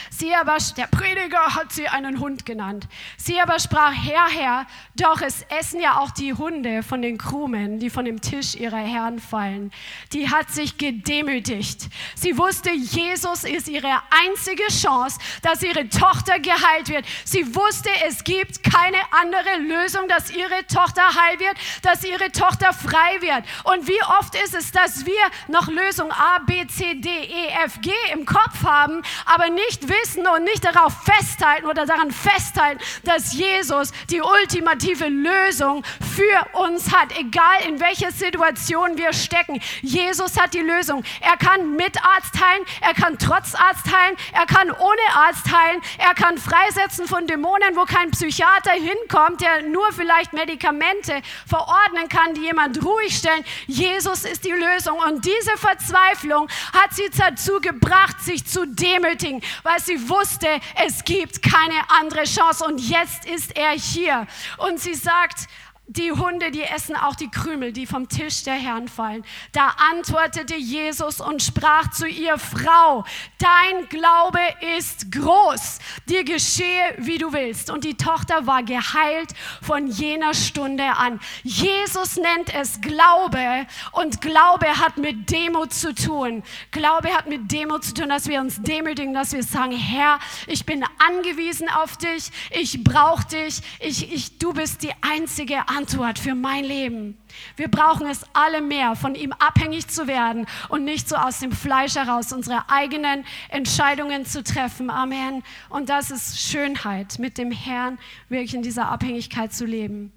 Sie aber, der Prediger hat sie einen Hund genannt. Sie aber sprach, Herr, Herr, doch es essen ja auch die Hunde von den Krumen, die von dem Tisch ihrer Herren fallen. Die hat sich gedemütigt. Sie wusste, Jesus ist ihre einzige Chance, dass ihre Tochter geheilt wird. Sie wusste, es gibt keine andere Lösung, dass ihre Tochter heil wird, dass ihre Tochter frei wird. Und wie oft ist es, dass wir noch Lösung A, B, C, D, E, F, G im Kopf haben, aber nicht nicht wissen und nicht darauf festhalten oder daran festhalten, dass Jesus die ultimative Lösung für uns hat, egal in welcher Situation wir stecken. Jesus hat die Lösung. Er kann mit Arzt heilen, er kann trotz Arzt heilen, er kann ohne Arzt heilen, er kann freisetzen von Dämonen, wo kein Psychiater hinkommt, der nur vielleicht Medikamente verordnen kann, die jemand ruhig stellen. Jesus ist die Lösung und diese Verzweiflung hat sie dazu gebracht, sich zu demütigen, weil sie wusste, es gibt keine andere Chance. Und jetzt ist er hier. Und sie sagt, die Hunde, die essen auch die Krümel, die vom Tisch der Herren fallen. Da antwortete Jesus und sprach zu ihr, Frau, dein Glaube ist groß, dir geschehe, wie du willst. Und die Tochter war geheilt von jener Stunde an. Jesus nennt es Glaube und Glaube hat mit Demut zu tun. Glaube hat mit Demut zu tun, dass wir uns demütigen, dass wir sagen, Herr, ich bin angewiesen auf dich, ich brauche dich, ich, ich, du bist die einzige Antwort Antwort für mein Leben. Wir brauchen es alle mehr, von ihm abhängig zu werden und nicht so aus dem Fleisch heraus unsere eigenen Entscheidungen zu treffen. Amen. Und das ist Schönheit, mit dem Herrn wirklich in dieser Abhängigkeit zu leben.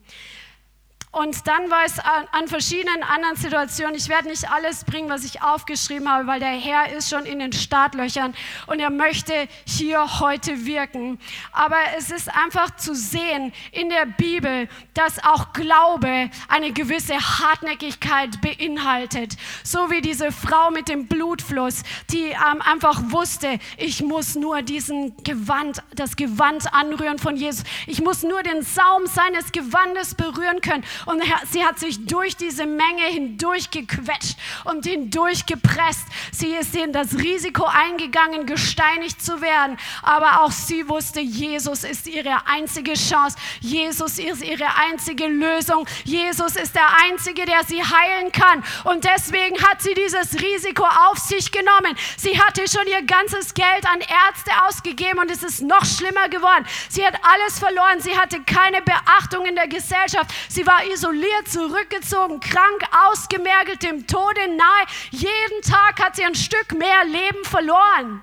Und dann war es an, verschiedenen anderen Situationen, ich werde nicht alles bringen, was ich aufgeschrieben habe, weil der Herr ist schon in den Startlöchern und er möchte hier heute wirken. Aber es ist einfach zu sehen in der Bibel, dass auch Glaube eine gewisse Hartnäckigkeit beinhaltet. So wie diese Frau mit dem Blutfluss, die ähm, einfach wusste, ich muss nur diesen Gewand, das Gewand anrühren von Jesus. Ich muss nur den Saum seines Gewandes berühren können und sie hat sich durch diese Menge hindurchgequetscht und hindurchgepresst. Sie ist in das Risiko eingegangen, gesteinigt zu werden. Aber auch sie wusste, Jesus ist ihre einzige Chance. Jesus ist ihre einzige Lösung. Jesus ist der Einzige, der sie heilen kann. Und deswegen hat sie dieses Risiko auf sich genommen. Sie hatte schon ihr ganzes Geld an Ärzte ausgegeben und es ist noch schlimmer geworden. Sie hat alles verloren. Sie hatte keine Beachtung in der Gesellschaft. Sie war isoliert, zurückgezogen, krank, ausgemergelt, dem Tode nahe. Jeden Tag hat sie ein Stück mehr Leben verloren.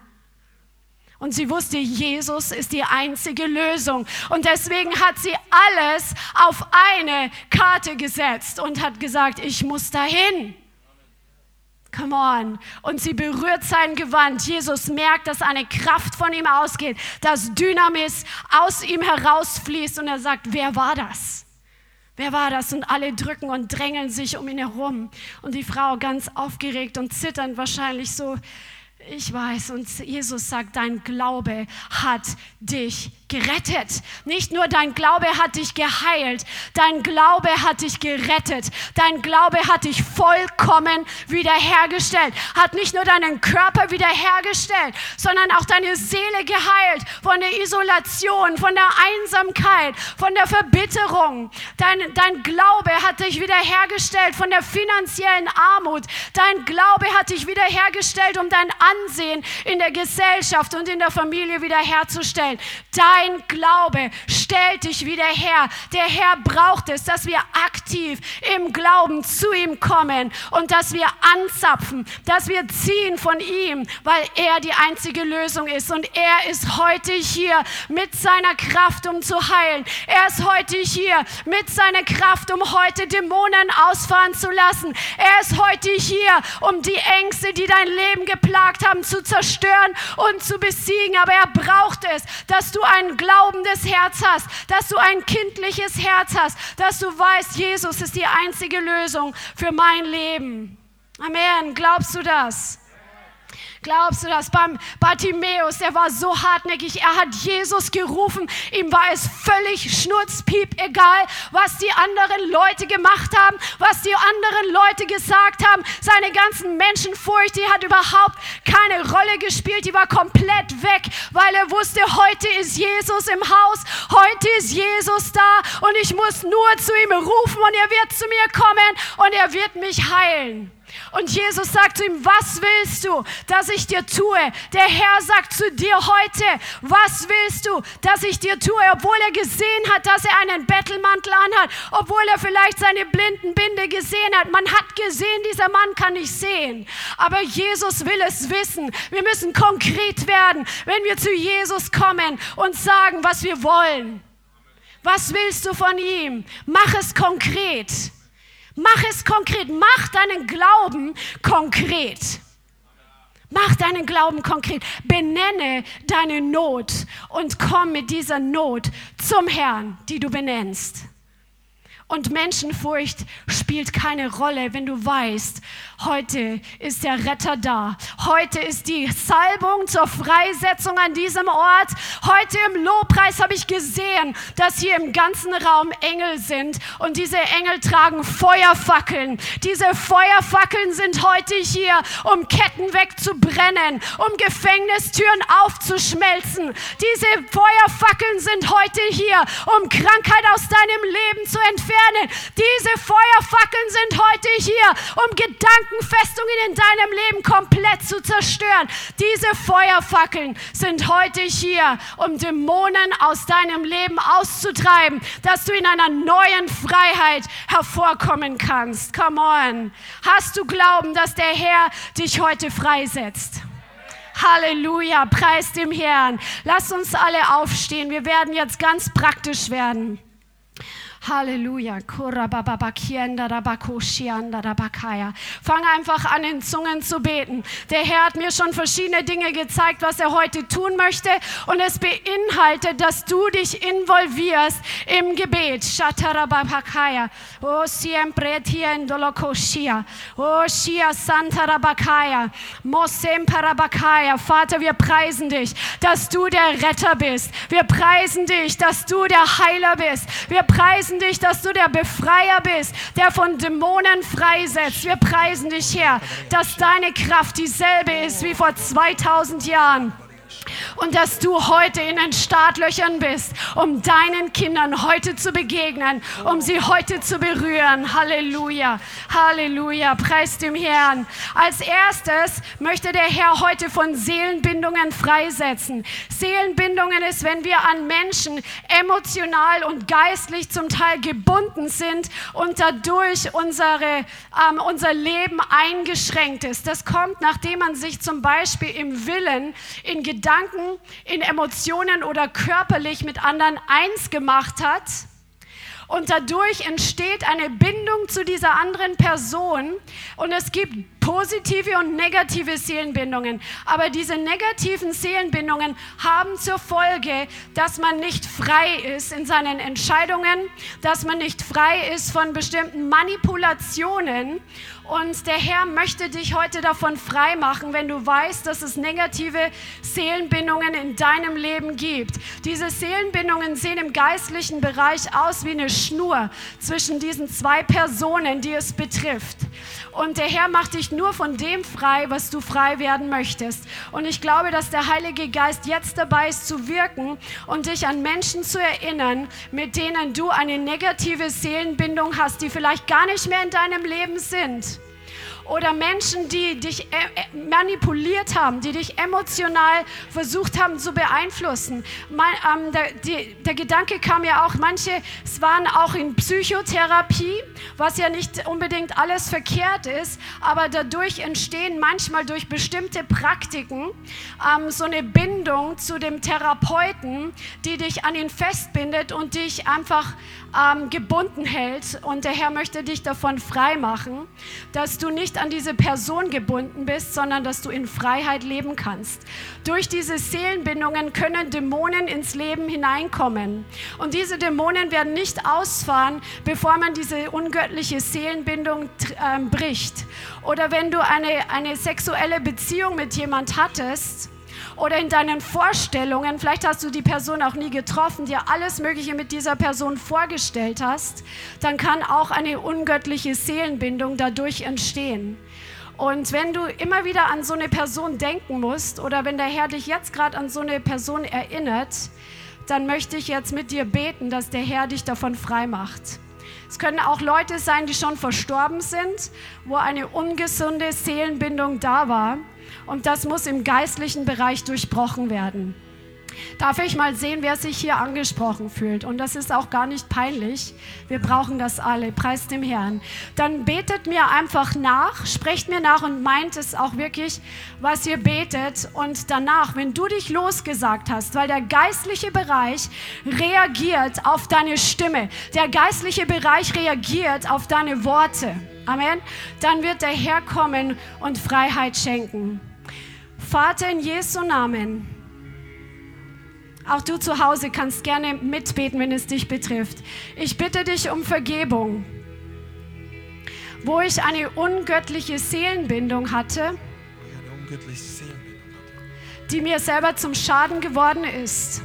Und sie wusste, Jesus ist die einzige Lösung. Und deswegen hat sie alles auf eine Karte gesetzt und hat gesagt, ich muss dahin. Come on. Und sie berührt sein Gewand. Jesus merkt, dass eine Kraft von ihm ausgeht, dass Dynamis aus ihm herausfließt und er sagt, wer war das? Wer war das? Und alle drücken und drängeln sich um ihn herum. Und die Frau ganz aufgeregt und zitternd wahrscheinlich so, ich weiß. Und Jesus sagt, dein Glaube hat dich gerettet. Nicht nur dein Glaube hat dich geheilt, dein Glaube hat dich gerettet. Dein Glaube hat dich vollkommen wiederhergestellt. Hat nicht nur deinen Körper wiederhergestellt, sondern auch deine Seele geheilt von der Isolation, von der Einsamkeit, von der Verbitterung. Dein, dein Glaube hat dich wiederhergestellt von der finanziellen Armut. Dein Glaube hat dich wiederhergestellt, um dein Ansehen in der Gesellschaft und in der Familie wiederherzustellen. Dein dein Glaube stellt dich wieder her. Der Herr braucht es, dass wir aktiv im Glauben zu ihm kommen und dass wir anzapfen, dass wir ziehen von ihm, weil er die einzige Lösung ist. Und er ist heute hier mit seiner Kraft, um zu heilen. Er ist heute hier mit seiner Kraft, um heute Dämonen ausfahren zu lassen. Er ist heute hier, um die Ängste, die dein Leben geplagt haben, zu zerstören und zu besiegen. Aber er braucht es, dass du glaubendes Herz hast, dass du ein kindliches Herz hast, dass du weißt, Jesus ist die einzige Lösung für mein Leben. Amen. Glaubst du das? Glaubst du das? Beim Bartimäus, der war so hartnäckig, er hat Jesus gerufen, ihm war es völlig schnurzpiep egal, was die anderen Leute gemacht haben, was die anderen Leute gesagt haben. Seine ganzen Menschenfurcht, die hat überhaupt keine Rolle gespielt, die war komplett weg, weil er wusste, heute ist Jesus im Haus, heute ist Jesus da und ich muss nur zu ihm rufen und er wird zu mir kommen und er wird mich heilen. Und Jesus sagt zu ihm, was willst du, dass ich dir tue? Der Herr sagt zu dir heute, was willst du, dass ich dir tue? Obwohl er gesehen hat, dass er einen Bettelmantel anhat, obwohl er vielleicht seine Blindenbinde gesehen hat. Man hat gesehen, dieser Mann kann nicht sehen. Aber Jesus will es wissen. Wir müssen konkret werden, wenn wir zu Jesus kommen und sagen, was wir wollen. Was willst du von ihm? Mach es konkret. Mach es konkret. Mach deinen Glauben konkret. Mach deinen Glauben konkret. Benenne deine Not und komm mit dieser Not zum Herrn, die du benennst. Und Menschenfurcht spielt keine Rolle, wenn du weißt, heute ist der Retter da. Heute ist die Salbung zur Freisetzung an diesem Ort. Heute im Lobpreis habe ich gesehen, dass hier im ganzen Raum Engel sind und diese Engel tragen Feuerfackeln. Diese Feuerfackeln sind heute hier, um Ketten wegzubrennen, um Gefängnistüren aufzuschmelzen. Diese Feuerfackeln sind heute hier, um Krankheit aus deinem Leben zu entfernen lernen. Diese Feuerfackeln sind heute hier, um Gedankenfestungen in deinem Leben komplett zu zerstören. Diese Feuerfackeln sind heute hier, um Dämonen aus deinem Leben auszutreiben, dass du in einer neuen Freiheit hervorkommen kannst. Come on. Hast du Glauben, dass der Herr dich heute freisetzt? Halleluja, preis dem Herrn. Lass uns alle aufstehen. Wir werden jetzt ganz praktisch werden. Halleluja. Fang einfach an, in Zungen zu beten. Der Herr hat mir schon verschiedene Dinge gezeigt, was er heute tun möchte. Und es beinhaltet, dass du dich involvierst im Gebet. Oh. Oh. Vater, wir preisen dich, dass du der Retter bist. Wir preisen dich, dass du der Heiler bist. Wir preisen preisen dich, dass du der Befreier bist, der von Dämonen freisetzt. Wir preisen dich, Herr, dass deine Kraft dieselbe ist wie vor 2000 Jahren und dass du heute in den Startlöchern bist, um deinen Kindern heute zu begegnen, um sie heute zu berühren. Halleluja, Halleluja, preis dem Herrn. Als erstes möchte der Herr heute von Seelenbindungen freisetzen. Seelenbindungen ist, wenn wir an Menschen emotional und geistlich zum Teil gebunden sind und dadurch unsere, ähm, unser Leben eingeschränkt ist. Das kommt, nachdem man sich zum Beispiel im Willen, in Gedanken, Gedanken, in Emotionen oder körperlich mit anderen eins gemacht hat. Und dadurch entsteht eine Bindung zu dieser anderen Person. Und es gibt positive und negative Seelenbindungen. Aber diese negativen Seelenbindungen haben zur Folge, dass man nicht frei ist in seinen Entscheidungen, dass man nicht frei ist von bestimmten Manipulationen. Und der Herr möchte dich heute davon frei machen, wenn du weißt, dass es negative Seelenbindungen in deinem Leben gibt. Diese Seelenbindungen sehen im geistlichen Bereich aus wie eine Schnur zwischen diesen zwei Personen, die es betrifft. Und der Herr macht dich nur von dem frei, was du frei werden möchtest. Und ich glaube, dass der Heilige Geist jetzt dabei ist zu wirken und dich an Menschen zu erinnern, mit denen du eine negative Seelenbindung hast, die vielleicht gar nicht mehr in deinem Leben sind. Oder Menschen, die dich äh, äh, manipuliert haben, die dich emotional versucht haben zu beeinflussen. Mein, ähm, der, die, der Gedanke kam ja auch, manche es waren auch in Psychotherapie, was ja nicht unbedingt alles verkehrt ist, aber dadurch entstehen manchmal durch bestimmte Praktiken ähm, so eine Bindung zu dem Therapeuten, die dich an ihn festbindet und dich einfach ähm, gebunden hält. Und der Herr möchte dich davon frei machen, dass du nicht an diese Person gebunden bist, sondern dass du in Freiheit leben kannst. Durch diese Seelenbindungen können Dämonen ins Leben hineinkommen. Und diese Dämonen werden nicht ausfahren, bevor man diese ungöttliche Seelenbindung äh, bricht. Oder wenn du eine, eine sexuelle Beziehung mit jemand hattest, oder in deinen Vorstellungen, vielleicht hast du die Person auch nie getroffen, dir alles Mögliche mit dieser Person vorgestellt hast, dann kann auch eine ungöttliche Seelenbindung dadurch entstehen. Und wenn du immer wieder an so eine Person denken musst oder wenn der Herr dich jetzt gerade an so eine Person erinnert, dann möchte ich jetzt mit dir beten, dass der Herr dich davon frei macht. Es können auch Leute sein, die schon verstorben sind, wo eine ungesunde Seelenbindung da war. Und das muss im geistlichen Bereich durchbrochen werden. Darf ich mal sehen, wer sich hier angesprochen fühlt? Und das ist auch gar nicht peinlich. Wir brauchen das alle. Preis dem Herrn. Dann betet mir einfach nach, sprecht mir nach und meint es auch wirklich, was ihr betet. Und danach, wenn du dich losgesagt hast, weil der geistliche Bereich reagiert auf deine Stimme, der geistliche Bereich reagiert auf deine Worte. Amen. Dann wird der Herr kommen und Freiheit schenken. Vater in Jesu Namen. Auch du zu Hause kannst gerne mitbeten, wenn es dich betrifft. Ich bitte dich um Vergebung. Wo ich eine ungöttliche Seelenbindung hatte, die mir selber zum Schaden geworden ist.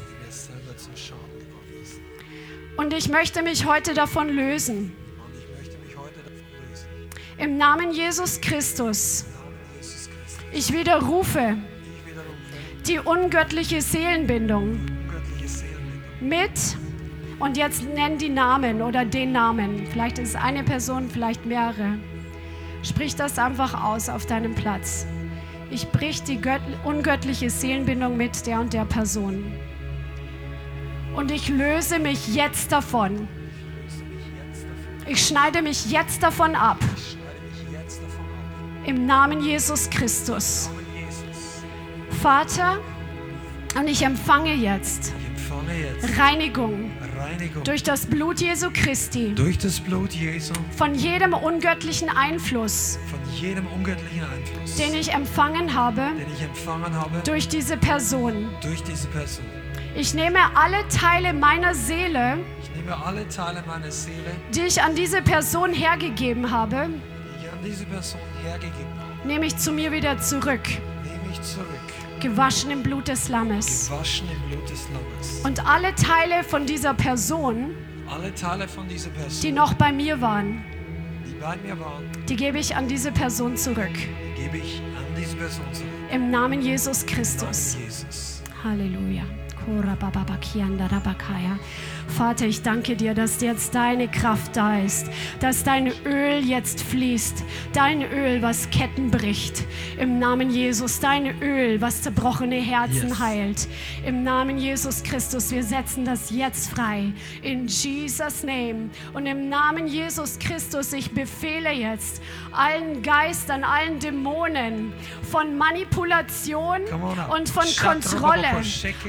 Und ich möchte mich heute davon lösen. Im Namen Jesus Christus. Ich widerrufe die ungöttliche Seelenbindung mit, und jetzt nenn die Namen oder den Namen. Vielleicht ist es eine Person, vielleicht mehrere. Sprich das einfach aus auf deinem Platz. Ich brich die ungöttliche Seelenbindung mit der und der Person. Und ich löse mich jetzt davon. Ich schneide mich jetzt davon ab. Im Namen Jesus Christus. Vater, und ich empfange jetzt, Reinigung, durch das Blut Jesu Christi durch das Blut Jesu von jedem ungöttlichen Einfluss, von jedem ungöttlichen Einfluss, den ich empfangen habe den ich empfangen habe durch diese Person. durch diese Person. Ich nehme alle Teile meiner Seele, Ich nehme alle Teile meiner Seele, die ich an diese Person hergegeben habe, an diese Person hergegeben habe, nehme ich zu mir wieder zurück, nehme ich zurück, gewaschen im Blut des Lammes. gewaschen im Blut des Lammes. Und alle Teile von dieser Person, Alle Teile von dieser Person, die noch bei mir waren, die bei mir waren, die gebe ich an diese Person zurück. die gebe ich an diese Person zurück. Im Namen Jesus Im Christus. Namen Jesus. Halleluja. Korabababakiandarabakaya. Vater, ich danke dir, dass jetzt deine Kraft da ist, dass dein Öl jetzt fließt, dein Öl, was Ketten bricht, im Namen Jesus, dein Öl, was zerbrochene Herzen Yes. heilt, im Namen Jesus Christus. Wir setzen das jetzt frei, in Jesus Name und im Namen Jesus Christus. Ich befehle jetzt allen Geistern, allen Dämonen von Manipulation und von Kontrolle,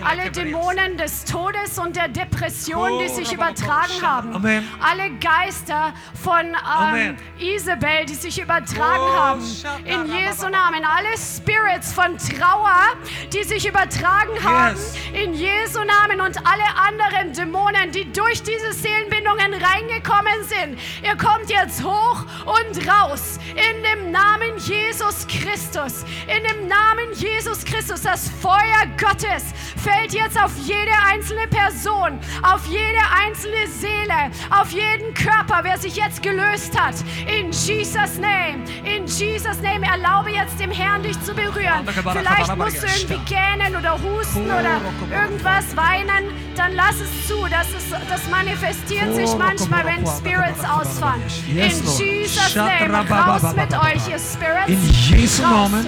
alle Dämonen des Todes und der Depression, die sich übertragen haben. Amen. Alle Geister von ähm. Isabel, die sich übertragen Oh, haben. In Jesu. Namen. Alle Spirits von Trauer, die sich übertragen haben. In Jesu Namen. Und alle anderen Dämonen, die durch diese Seelenbindungen reingekommen sind. Ihr kommt jetzt hoch und raus. In dem Namen Jesus Christus. In dem Namen Jesus Christus. Das Feuer Gottes fällt jetzt auf jede einzelne Person, auf jede einzelne Seele, auf jeden Körper, wer sich jetzt gelöst hat. In Jesus' Name, in Jesus' Name, erlaube jetzt dem Herrn, dich zu berühren. Vielleicht musst du irgendwie gähnen oder husten oder irgendwas weinen, dann lass es zu. Das, ist, das manifestiert sich manchmal, wenn Spirits ausfahren. In Jesus' Name, raus mit euch, ihr Spirits. In Jesu Namen.